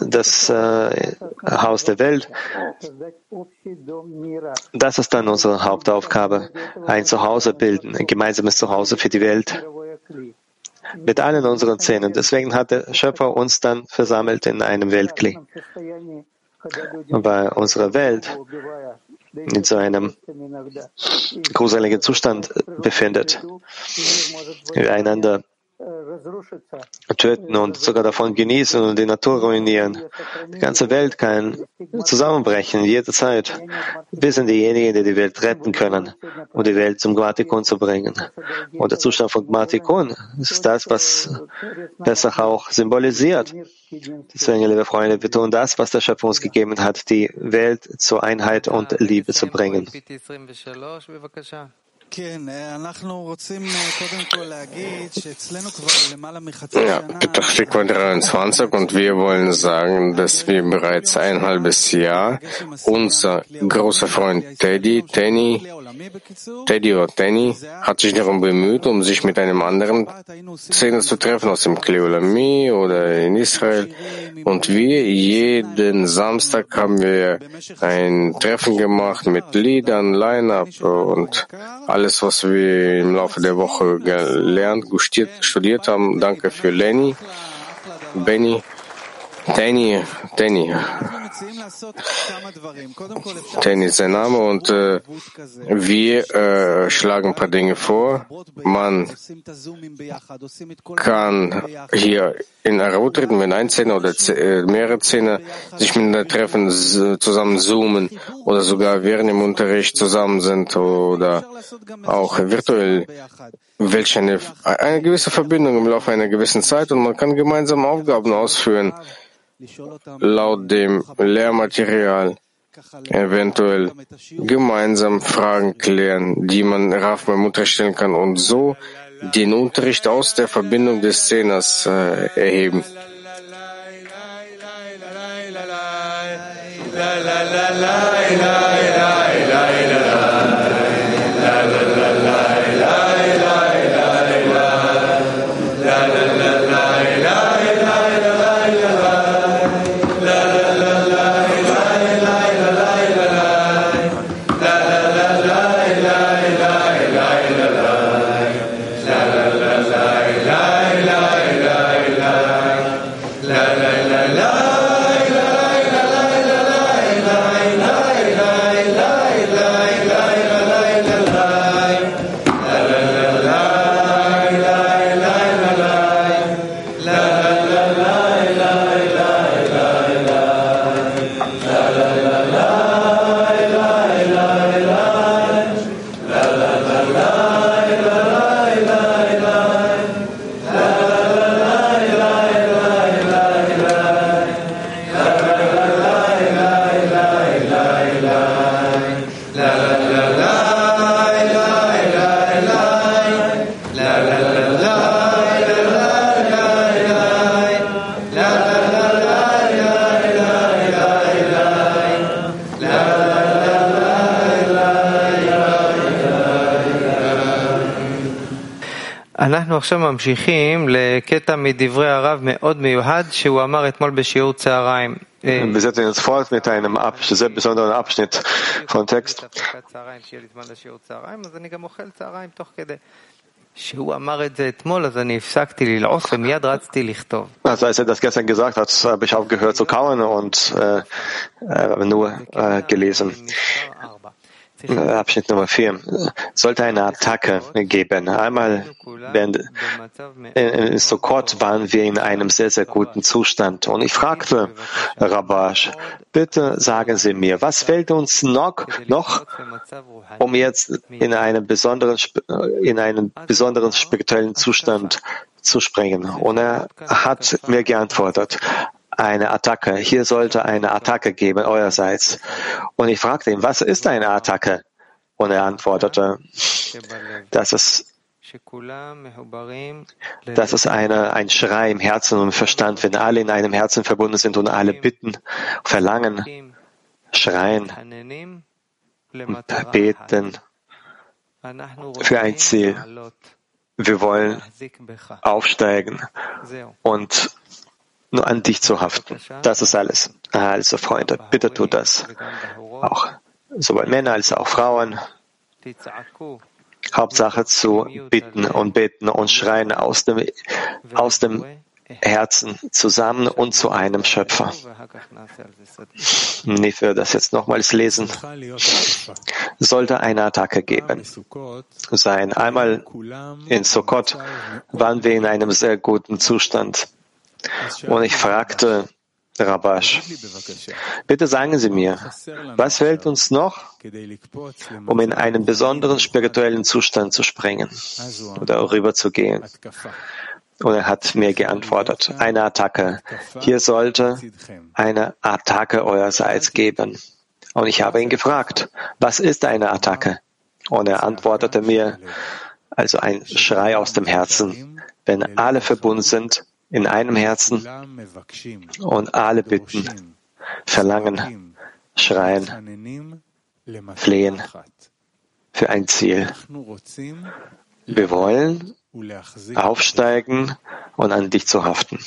das äh, Haus der Welt. Das ist dann unsere Hauptaufgabe, ein Zuhause bilden, ein gemeinsames Zuhause für die Welt mit allen unseren Zähnen. Deswegen hat der Schöpfer uns dann versammelt in einem Weltkli. Weil unsere Welt in so einem gruseligen Zustand befindet. Wir einander töten und sogar davon genießen und die Natur ruinieren. Die ganze Welt kann zusammenbrechen, jederzeit. Wir sind diejenigen, die die Welt retten können, um die Welt zum Gmatikon zu bringen. Und der Zustand von Gmatikon ist das, was Pesach auch symbolisiert. Deswegen, liebe Freunde, wir tun das, was der Schöpfer uns gegeben hat, die Welt zur Einheit und Liebe zu bringen. Ja, Praktikum 23 und wir wollen sagen, dass wir bereits ein halbes Jahr unser großer Freund Teddy, Tenny, Teddy oder Tenny hat sich darum bemüht, um sich mit einem anderen Szene zu treffen aus dem Kleolami oder in Israel. Und wir jeden Samstag haben wir ein Treffen gemacht mit Liedern, Line-Up und alles was wir im Laufe der Woche gelernt, studiert haben. Danke für Lenny, Benny, Danny, Danny. Danny ist sein Name und äh, wir äh, schlagen ein paar Dinge vor. Man kann hier in Arabut treten, wenn ein Zehner oder äh, mehrere Zehner sich miteinander treffen, zusammen zoomen oder sogar während dem Unterricht zusammen sind oder auch virtuell welche eine, eine gewisse Verbindung im Laufe einer gewissen Zeit und man kann gemeinsam Aufgaben ausführen laut dem Lehrmaterial eventuell gemeinsam Fragen klären, die man Raf Mutter stellen kann und so den Unterricht aus der Verbindung des Szeners äh, erheben. la la la la la אנחנו עכשיו ממשיכים לקטע מדברי הרב מאוד מיוחד שהוא אמר אתמול בשיעור צהריים. Wir setzen jetzt fort mit einem Abschnitt, sehr besonderen Abschnitt von Text. שהוא אמר את זה אתמול, אז אני הפסקתי ללעוס ומיד רצתי לכתוב. Also als er das gestern gesagt hat, habe ich aufgehört zu kauen und äh, äh, nur äh, gelesen. Abschnitt Nummer 4. Sollte eine Attacke geben. Einmal in Sukkot waren wir in einem sehr, sehr guten Zustand. Und ich fragte Rabash, bitte sagen Sie mir, was fällt uns noch, noch um jetzt in einen besonderen, in einen besonderen spirituellen Zustand zu springen? Und er hat mir geantwortet, eine Attacke. Hier sollte eine Attacke geben, eurerseits. Und ich fragte ihn, was ist eine Attacke? Und er antwortete, dass es, dass es eine, ein Schrei im Herzen und im Verstand, wenn alle in einem Herzen verbunden sind und alle bitten, verlangen, schreien, beten für ein Ziel. Wir wollen aufsteigen und nur an dich zu haften. Das ist alles. Also Freunde, bitte tut das. Auch sowohl Männer als auch Frauen. Hauptsache zu bitten und beten und schreien aus dem, aus dem Herzen zusammen und zu einem Schöpfer. Nicht für das jetzt nochmals lesen. Sollte eine Attacke geben sein. Einmal in Sukkot waren wir in einem sehr guten Zustand. Und ich fragte Rabash, bitte sagen Sie mir, was fehlt uns noch, um in einen besonderen spirituellen Zustand zu springen oder rüberzugehen? Und er hat mir geantwortet, eine Attacke. Hier sollte eine Attacke eurerseits geben. Und ich habe ihn gefragt, was ist eine Attacke? Und er antwortete mir, also ein Schrei aus dem Herzen, wenn alle verbunden sind in einem Herzen und alle bitten, verlangen, schreien, flehen für ein Ziel. Wir wollen aufsteigen und an dich zu haften.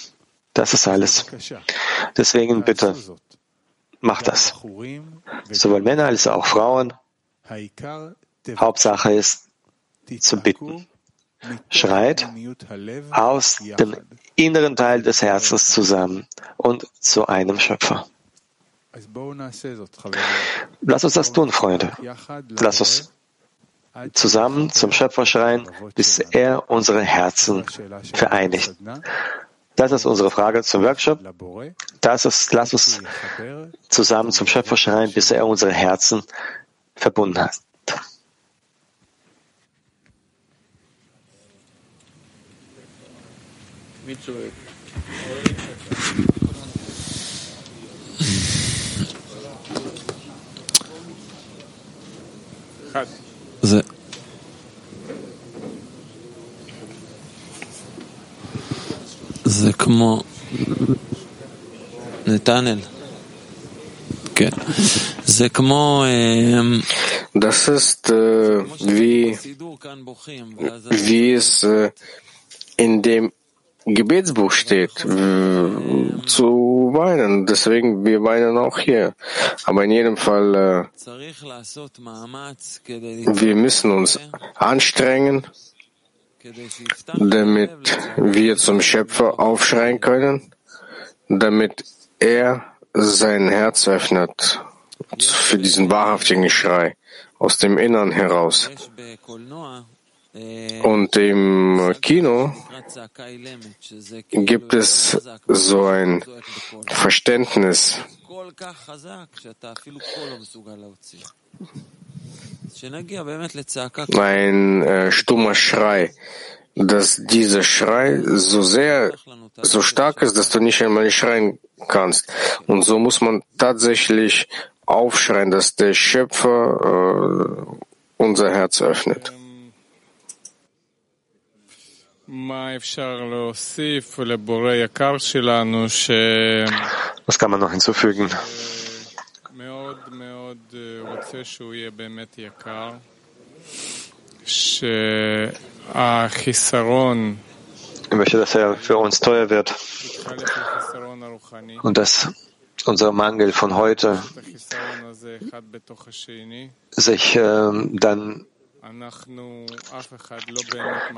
Das ist alles. Deswegen bitte, mach das. Sowohl Männer als auch Frauen. Hauptsache ist zu bitten. Schreit aus dem inneren Teil des Herzens zusammen und zu einem Schöpfer. Lass uns das tun, Freunde. Lass uns zusammen zum Schöpfer schreien, bis er unsere Herzen vereinigt. Das ist unsere Frage zum Workshop. Das ist, lass uns zusammen zum Schöpfer schreien, bis er unsere Herzen verbunden hat. זה, זה כמו... נתנאל. כן. זה כמו... Das ist äh, wie, wie es äh, in dem Gebetsbuch steht, zu weinen. Deswegen, wir weinen auch hier. Aber in jedem Fall, äh, wir müssen uns anstrengen, damit wir zum Schöpfer aufschreien können, damit er sein Herz öffnet für diesen wahrhaftigen Schrei aus dem Innern heraus. Und im Kino gibt es so ein Verständnis, ein äh, stummer Schrei, dass dieser Schrei so sehr, so stark ist, dass du nicht einmal schreien kannst. Und so muss man tatsächlich aufschreien, dass der Schöpfer äh, unser Herz öffnet. Was kann man noch hinzufügen? Ich möchte, dass er für uns teuer wird. und dass unser Mangel von heute sich äh, dann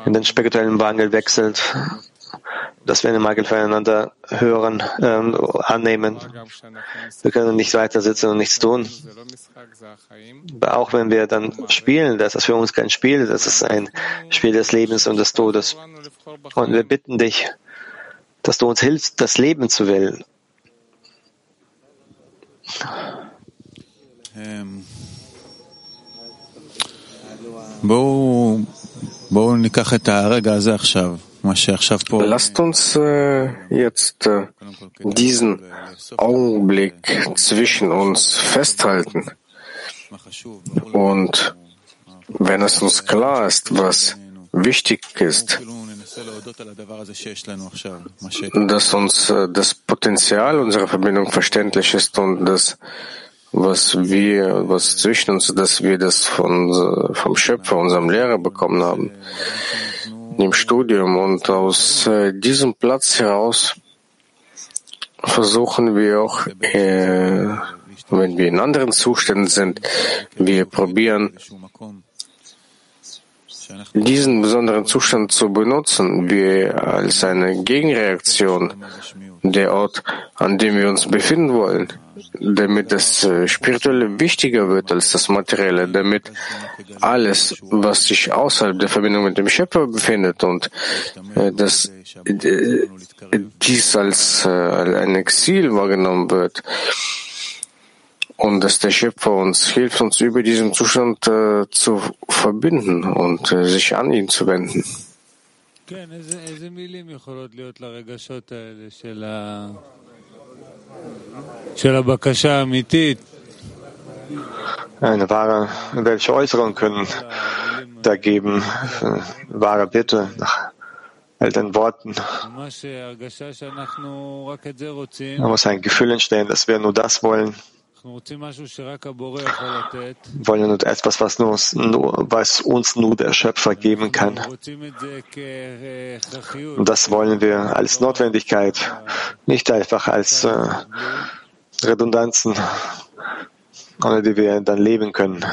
in den spirituellen Mangel wechselt, dass wir den Mangel voneinander hören, ähm, annehmen. Wir können nicht weiter sitzen und nichts tun. Aber auch wenn wir dann spielen, das ist für uns kein Spiel, das ist ein Spiel des Lebens und des Todes. Und wir bitten dich, dass du uns hilfst, das Leben zu wählen. Ähm. Lasst uns äh, jetzt äh, diesen Augenblick zwischen uns festhalten. Und wenn es uns klar ist, was wichtig ist, dass uns äh, das Potenzial unserer Verbindung verständlich ist und das was wir, was zwischen uns, dass wir das von, vom Schöpfer, unserem Lehrer bekommen haben im Studium. Und aus äh, diesem Platz heraus versuchen wir auch, äh, wenn wir in anderen Zuständen sind, wir probieren, diesen besonderen Zustand zu benutzen, wie als eine Gegenreaktion, der Ort, an dem wir uns befinden wollen damit das äh, Spirituelle wichtiger wird als das Materielle, damit alles, was sich außerhalb der Verbindung mit dem Schöpfer befindet und äh, dass äh, dies als ein Exil wahrgenommen wird und dass der Schöpfer uns hilft, uns über diesen Zustand zu verbinden und sich an ihn zu wenden. Eine wahre, welche Äußerungen können da geben, wahre Bitte nach all den Worten. Da muss ein Gefühl entstehen, dass wir nur das wollen. Wollen nur etwas, was, nur, was uns nur der Schöpfer geben kann. Und das wollen wir als Notwendigkeit, nicht einfach als äh, Redundanzen, ohne die wir dann leben können.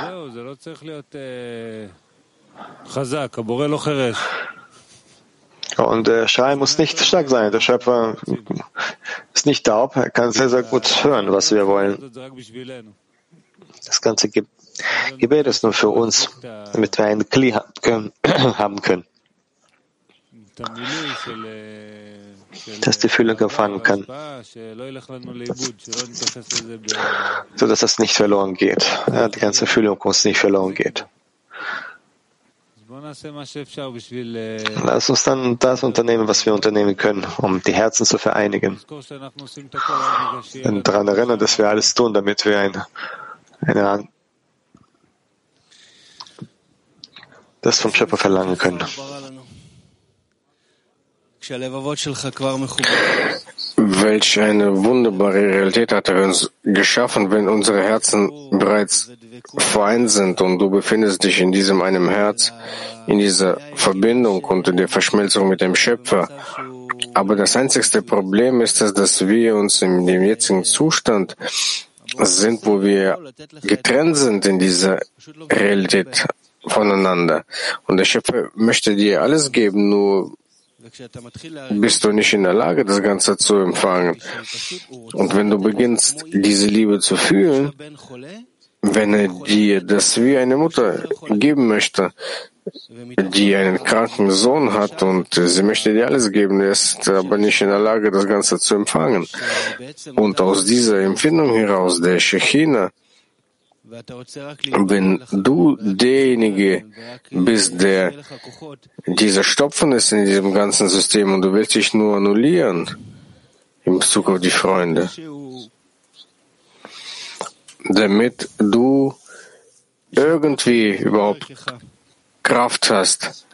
Und der Schrei muss nicht stark sein. Der Schöpfer ist nicht taub. Er kann sehr, sehr gut hören, was wir wollen. Das ganze Gebet ist nur für uns, damit wir einen Kli haben können, dass die Füllung erfahren kann, so dass das nicht verloren geht. die ganze Füllung uns nicht verloren geht. Lass uns dann das unternehmen, was wir unternehmen können, um die Herzen zu vereinigen. Und daran erinnern, dass wir alles tun, damit wir eine, eine, das vom Schöpfer verlangen können. Welch eine wunderbare Realität hat er uns geschaffen, wenn unsere Herzen bereits vereint sind und du befindest dich in diesem einem Herz, in dieser Verbindung und in der Verschmelzung mit dem Schöpfer. Aber das einzigste Problem ist, dass wir uns in dem jetzigen Zustand sind, wo wir getrennt sind in dieser Realität voneinander. Und der Schöpfer möchte dir alles geben, nur bist du nicht in der Lage, das Ganze zu empfangen. Und wenn du beginnst, diese Liebe zu fühlen, wenn er dir das wie eine Mutter geben möchte, die einen kranken Sohn hat und sie möchte dir alles geben, ist aber nicht in der Lage, das Ganze zu empfangen. Und aus dieser Empfindung heraus, der Shechina, wenn du derjenige bist, der dieser Stopfen ist in diesem ganzen System und du willst dich nur annullieren in Bezug auf die Freunde, damit du irgendwie überhaupt Kraft hast,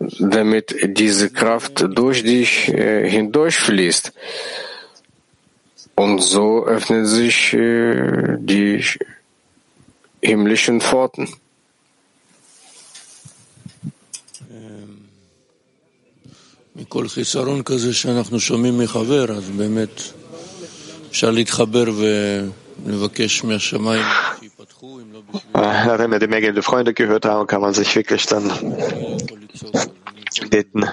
damit diese Kraft durch dich äh, hindurchfließt. Und so öffnen sich äh, die himmlischen Pforten. מכל חיסרון כזה שאנחנו שומעים מחבר, אז באמת אפשר להתחבר ולבקש מהשמיים שיפתחו, אם לא Äh, Wenn wir die Menge der Freunde gehört haben, kann man sich wirklich dann beten.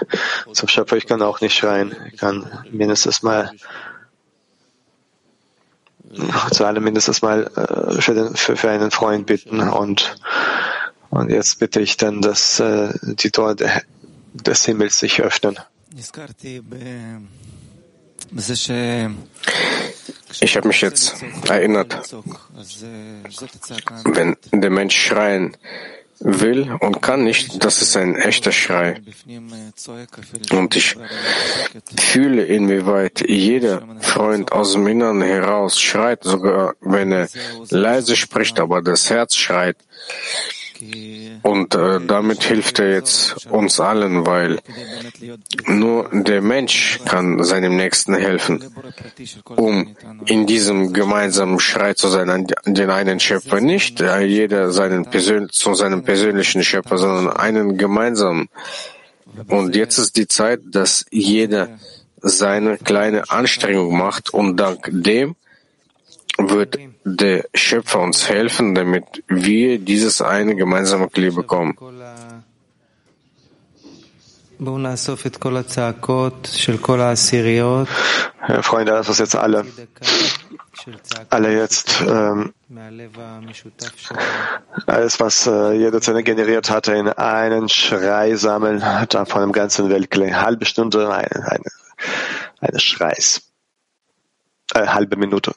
Zum Schöpfer, ich kann auch nicht schreien. Ich kann mindestens mal zu allem mindestens mal äh, für, den, für, für einen Freund bitten und, und jetzt bitte ich dann, dass äh, die Tore des Himmels sich öffnen. Ich habe mich jetzt erinnert, wenn der Mensch schreien will und kann nicht, das ist ein echter Schrei. Und ich fühle, inwieweit jeder Freund aus dem Innern heraus schreit, sogar wenn er leise spricht, aber das Herz schreit. Und äh, damit hilft er jetzt uns allen, weil nur der Mensch kann seinem Nächsten helfen, um in diesem gemeinsamen Schrei zu sein an den einen Schöpfer, nicht äh, jeder seinen Persön zu seinem persönlichen Schöpfer, sondern einen gemeinsamen. Und jetzt ist die Zeit, dass jeder seine kleine Anstrengung macht und dank dem wird der Schöpfer uns helfen, damit wir dieses eine gemeinsame Kli bekommen. Ja, Freunde, lass uns jetzt alle, alle jetzt ähm, alles, was äh, jeder Zelle generiert hatte, in einen Schrei sammeln, dann von dem ganzen Weltkli. Halbe Stunde, eine, eine, eine Schreis. Äh, halbe Minute.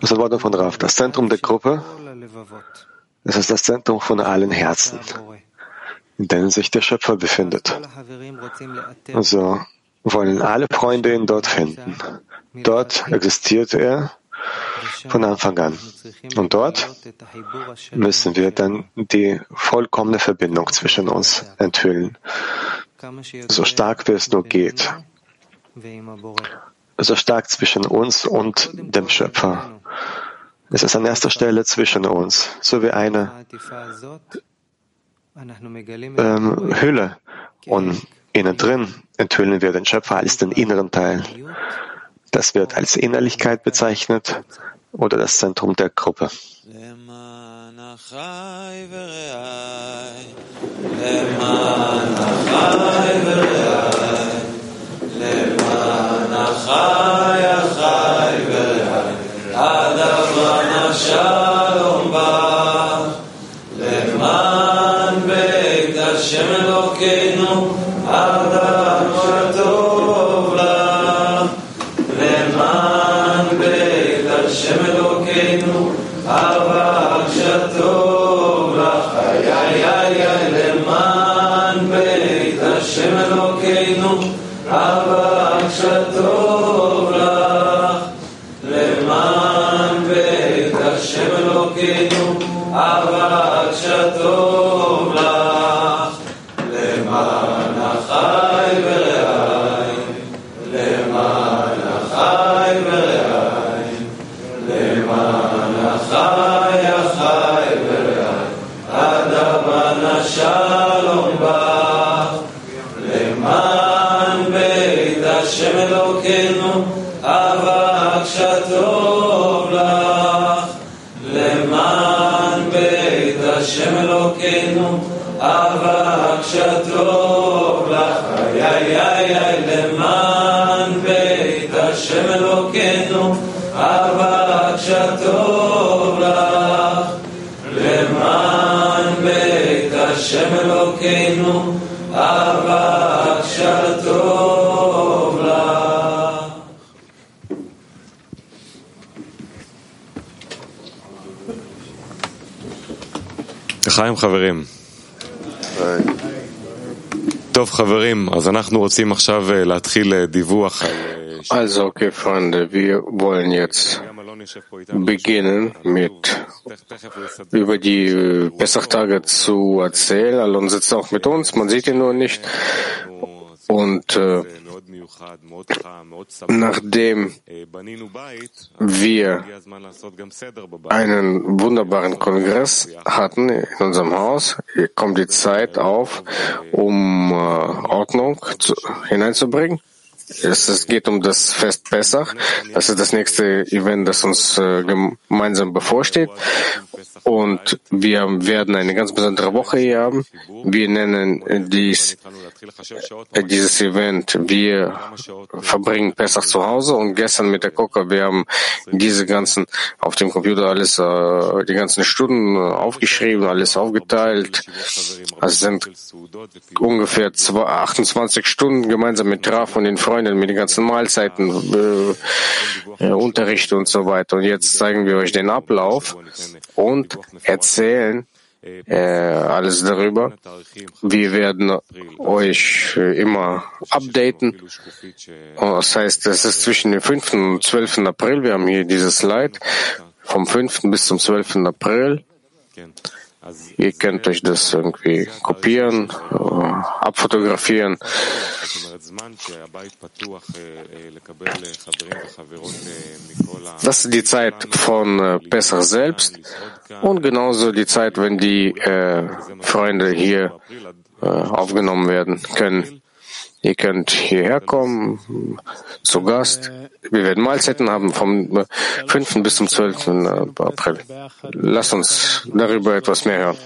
Das Worte von Rav. Das Zentrum der Gruppe, das ist das Zentrum von allen Herzen, in denen sich der Schöpfer befindet. Also wollen alle Freunde ihn dort finden. Dort existiert er von Anfang an. Und dort müssen wir dann die vollkommene Verbindung zwischen uns enthüllen, so stark wie es nur geht, so stark zwischen uns und dem Schöpfer. Es ist an erster Stelle zwischen uns, so wie eine ähm, Hülle. Und innen drin enthüllen wir den Schöpfer als den inneren Teil. Das wird als Innerlichkeit bezeichnet oder das Zentrum der Gruppe. Shah. השם אלוקינו, אבל כשטוב לך, איי איי איי למען בית השם אלוקינו, אבל כשטוב לך, למען בית השם אלוקינו, לחיים חברים. טוב חברים, אז אנחנו רוצים עכשיו אה, להתחיל אה, דיווח על... Also, okay, Freunde, wir wollen jetzt beginnen mit über die äh, Pessach-Tage zu erzählen. Alon sitzt auch mit uns, man sieht ihn nur nicht. Und äh, nachdem wir einen wunderbaren Kongress hatten in unserem Haus, kommt die Zeit auf, um äh, Ordnung zu, hineinzubringen. Es, geht um das Fest Pessach. Das ist das nächste Event, das uns äh, gemeinsam bevorsteht. Und wir werden eine ganz besondere Woche hier haben. Wir nennen dies, äh, dieses Event, wir verbringen Pessach zu Hause und gestern mit der Coca, wir haben diese ganzen, auf dem Computer alles, äh, die ganzen Stunden aufgeschrieben, alles aufgeteilt. Also es sind ungefähr zwei, 28 Stunden gemeinsam mit Raf und den Freunden, mit den ganzen Mahlzeiten, äh, äh, Unterricht und so weiter. Und jetzt zeigen wir euch den Ablauf und erzählen äh, alles darüber. Wir werden euch äh, immer updaten. Und Das heißt, es ist zwischen dem 5. und 12. April. Wir haben hier dieses Slide vom 5. bis zum 12. April. Ihr könnt euch das irgendwie kopieren, äh, abfotografieren. Das ist die Zeit von äh, Pesach selbst und genauso die Zeit, wenn die äh, Freunde hier äh, aufgenommen werden können. Ihr könnt hierher kommen, zu Gast. Wir werden Mahlzeiten haben vom 5. bis zum 12. April. Lasst uns darüber etwas mehr hören.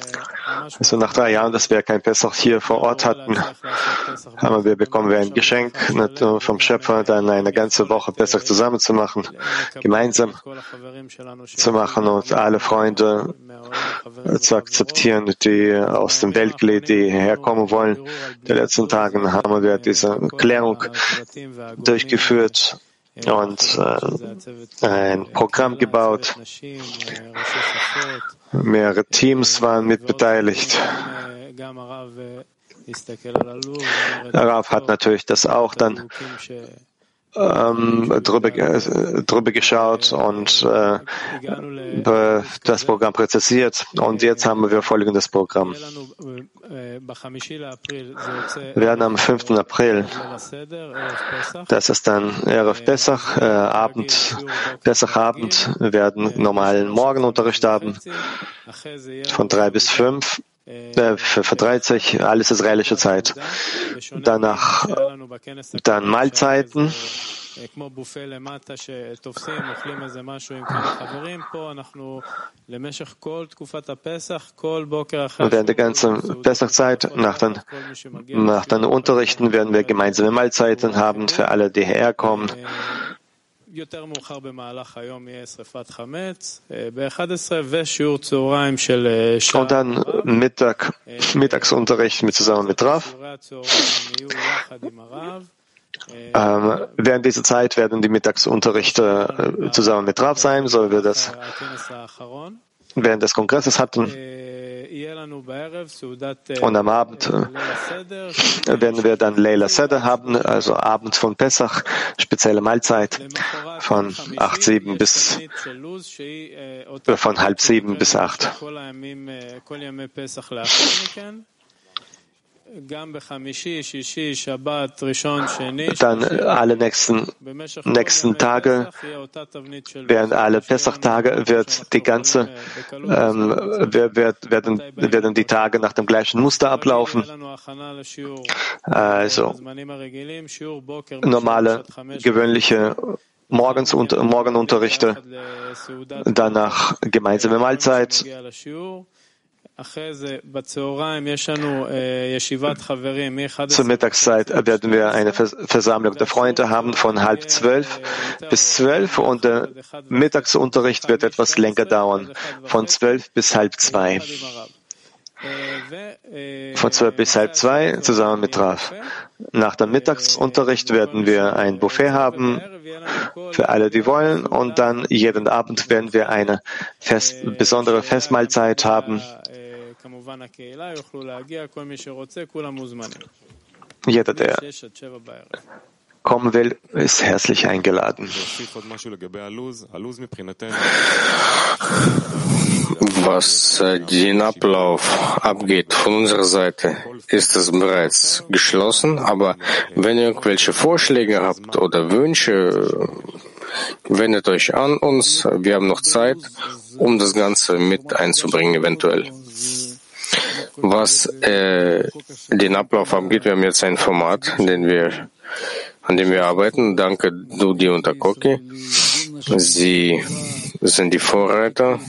Also nach drei Jahren, dass wir kein Pessach hier vor Ort hatten, haben wir bekommen wir ein Geschenk nur vom Schöpfer, dann eine ganze Woche Pessach zusammen zu machen, gemeinsam zu machen und alle Freunde zu akzeptieren, die aus dem Weltglied, die herkommen wollen. In den letzten Tagen haben wir diese Klärung durchgeführt und äh, ein Programm gebaut. Mehrere Teams waren mit beteiligt. Rav hat natürlich das auch dann ähm, drüber, äh, drüber geschaut und äh, das Programm präzisiert. Und jetzt haben wir folgendes Programm. Wir werden am 5. April, das ist dann Erev Pesach, äh, Abend, Pesachabend, werden normalen Morgenunterricht haben von drei bis fünf äh, für 30, alles israelische Zeit. Danach dann Mahlzeiten. Und während der ganzen Pesachzeit, nach den, nach den Unterrichten werden wir gemeinsame Mahlzeiten haben für alle, die herkommen. Und dann Mittag, Mittagsunterricht mit zusammen mit Rav. Ähm, während dieser Zeit werden die Mittagsunterrichte äh, zusammen mit Rav sein, so wie wir das während des Kongresses hatten. Und am Abend äh, werden wir dann Leila Seder haben, also Abend von Pesach, spezielle Mahlzeit von 8, 7 bis von halb sieben bis acht. Dann alle nächsten, nächsten Tage, während alle Pesach-Tage wird die ganze, ähm, wird, werden, werden die Tage nach dem gleichen Muster ablaufen. Also normale, gewöhnliche Morgens und Morgenunterrichte, danach gemeinsame Mahlzeit. Zur Mittagszeit werden wir eine Versammlung der Freunde haben von halb zwölf bis zwölf und der Mittagsunterricht wird etwas länger dauern, von zwölf bis halb zwei. Von zwölf bis halb zwei zusammen mit Raf. Nach dem Mittagsunterricht werden wir ein Buffet haben für alle, die wollen, und dann jeden Abend werden wir eine fest, besondere Festmahlzeit haben. Jeder, der kommen will, ist herzlich eingeladen. Was äh, den Ablauf abgeht von unserer Seite, ist es bereits geschlossen. Aber wenn ihr irgendwelche Vorschläge habt oder Wünsche, wendet euch an uns. Wir haben noch Zeit, um das Ganze mit einzubringen, eventuell. Was äh, den Ablauf angeht, wir haben jetzt ein Format, wir, an dem wir arbeiten. Danke Dudi und Akoki. Sie sind die Vorreiter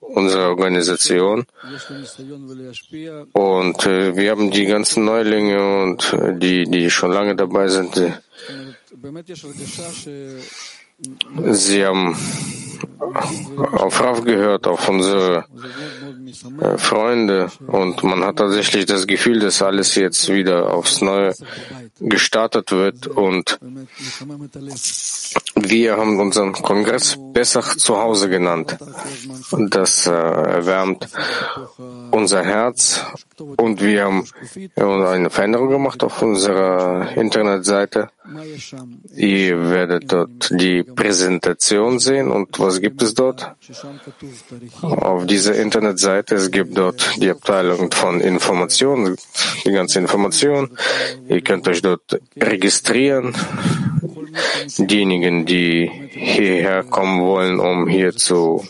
unserer Organisation. Und äh, wir haben die ganzen Neulinge und äh, die, die schon lange dabei sind, sie haben auf Rav gehört, auf unsere äh, Freunde und man hat tatsächlich das Gefühl, dass alles jetzt wieder aufs Neue gestartet wird und wir haben unseren Kongress Bessach zu Hause genannt. Das äh, erwärmt unser Herz und wir haben eine Veränderung gemacht auf unserer Internetseite. Ihr werdet dort die Präsentation sehen und was gibt es dort? Auf dieser Internetseite, es gibt dort die Abteilung von Informationen, die ganze Information. Ihr könnt euch dort registrieren. Diejenigen, die hierher kommen wollen, um hier zu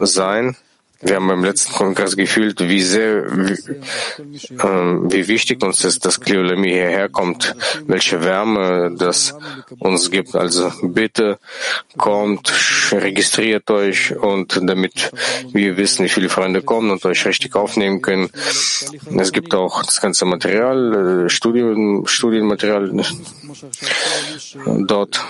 sein, wir haben beim letzten Kongress gefühlt, wie sehr, wie, äh, wie wichtig uns ist, dass Kleolemi hierher kommt, welche Wärme das uns gibt. Also bitte kommt, registriert euch und damit wir wissen, wie viele Freunde kommen und euch richtig aufnehmen können. Es gibt auch das ganze Material, äh, Studien, Studienmaterial dort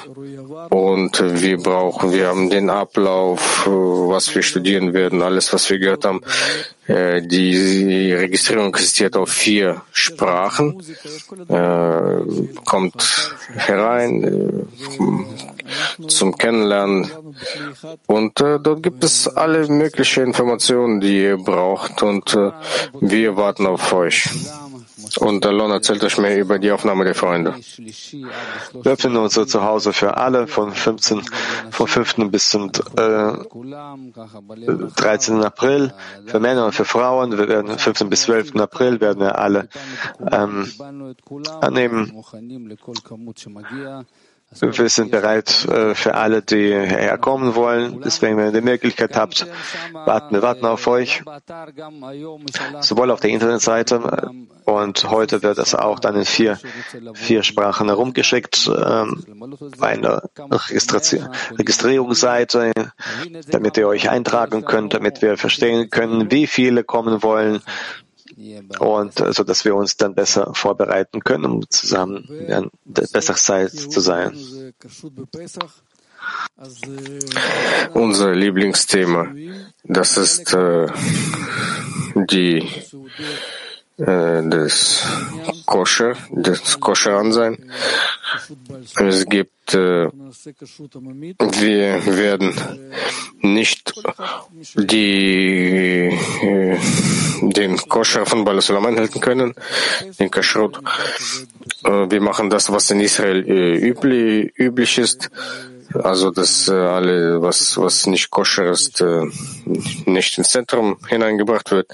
und wir brauchen, wir haben den Ablauf, was wir studieren werden, alles, was was wir gehört haben, äh, die Registrierung existiert auf vier Sprachen, äh, kommt herein äh, zum Kennenlernen. Und dort gibt es alle möglichen Informationen, die ihr braucht. Und wir warten auf euch. Und Alon erzählt euch mehr über die Aufnahme der Freunde. Wir öffnen unser Zuhause für alle von 15, vom 5. bis zum äh, 13. April, für Männer und für Frauen. Wir werden 15 bis 12. April werden wir alle ähm, annehmen. Wir sind bereit äh, für alle, die herkommen wollen. Deswegen, wenn ihr die Möglichkeit habt, warten wir warten auf euch. Sowohl auf der Internetseite und heute wird es auch dann in vier, vier Sprachen herumgeschickt. Ähm, eine Registrierungsseite, damit ihr euch eintragen könnt, damit wir verstehen können, wie viele kommen wollen und so also, dass wir uns dann besser vorbereiten können, um zusammen in der Pesachzeit zu sein. Unser Lieblingsthema, das ist äh, die äh, des Koscher, des Koscher-Ansein. Es gibt, äh, wir werden nicht die, äh, den Koscher von Balasulam einhalten können, den Kashrut. Äh, wir machen das, was in Israel äh, üblich, üblich ist. Also, dass äh, alle, was, was nicht koscher ist, äh, nicht ins Zentrum hineingebracht wird.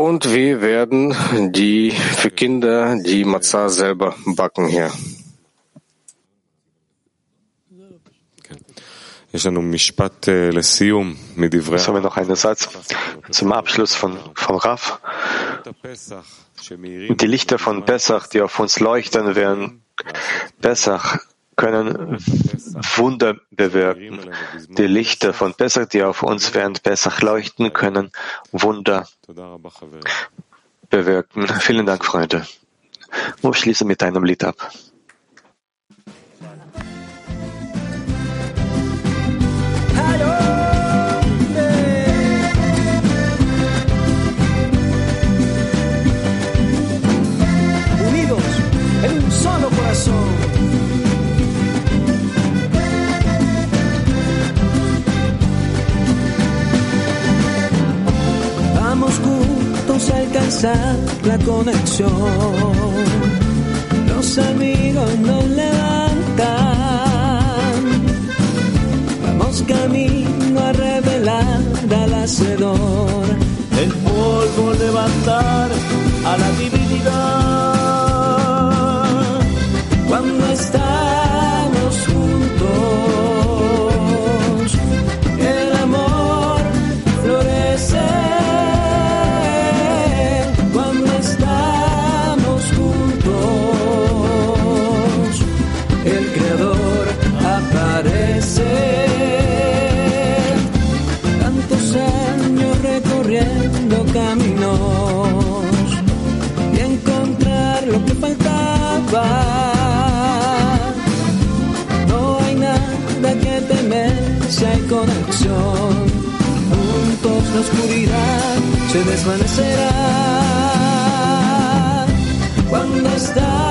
Und wir werden die für Kinder die Mazar selber backen hier. Jetzt haben wir noch einen Satz zum Abschluss von, von Raf. Die Lichter von Pesach, die auf uns leuchten, werden Pesach, können Wunder bewirken. Die Lichter von Pessach, die auf uns während Pessach leuchten, können Wunder bewirken. Vielen Dank, Freunde. Und schließe mit einem Lied ab. La conexión. Los amigos nos levantan. Vamos camino a revelar al hacedor. El polvo levantar a la divinidad. Lo que faltaba. No hay nada que temer si hay conexión. Juntos la oscuridad se desvanecerá. Cuando estamos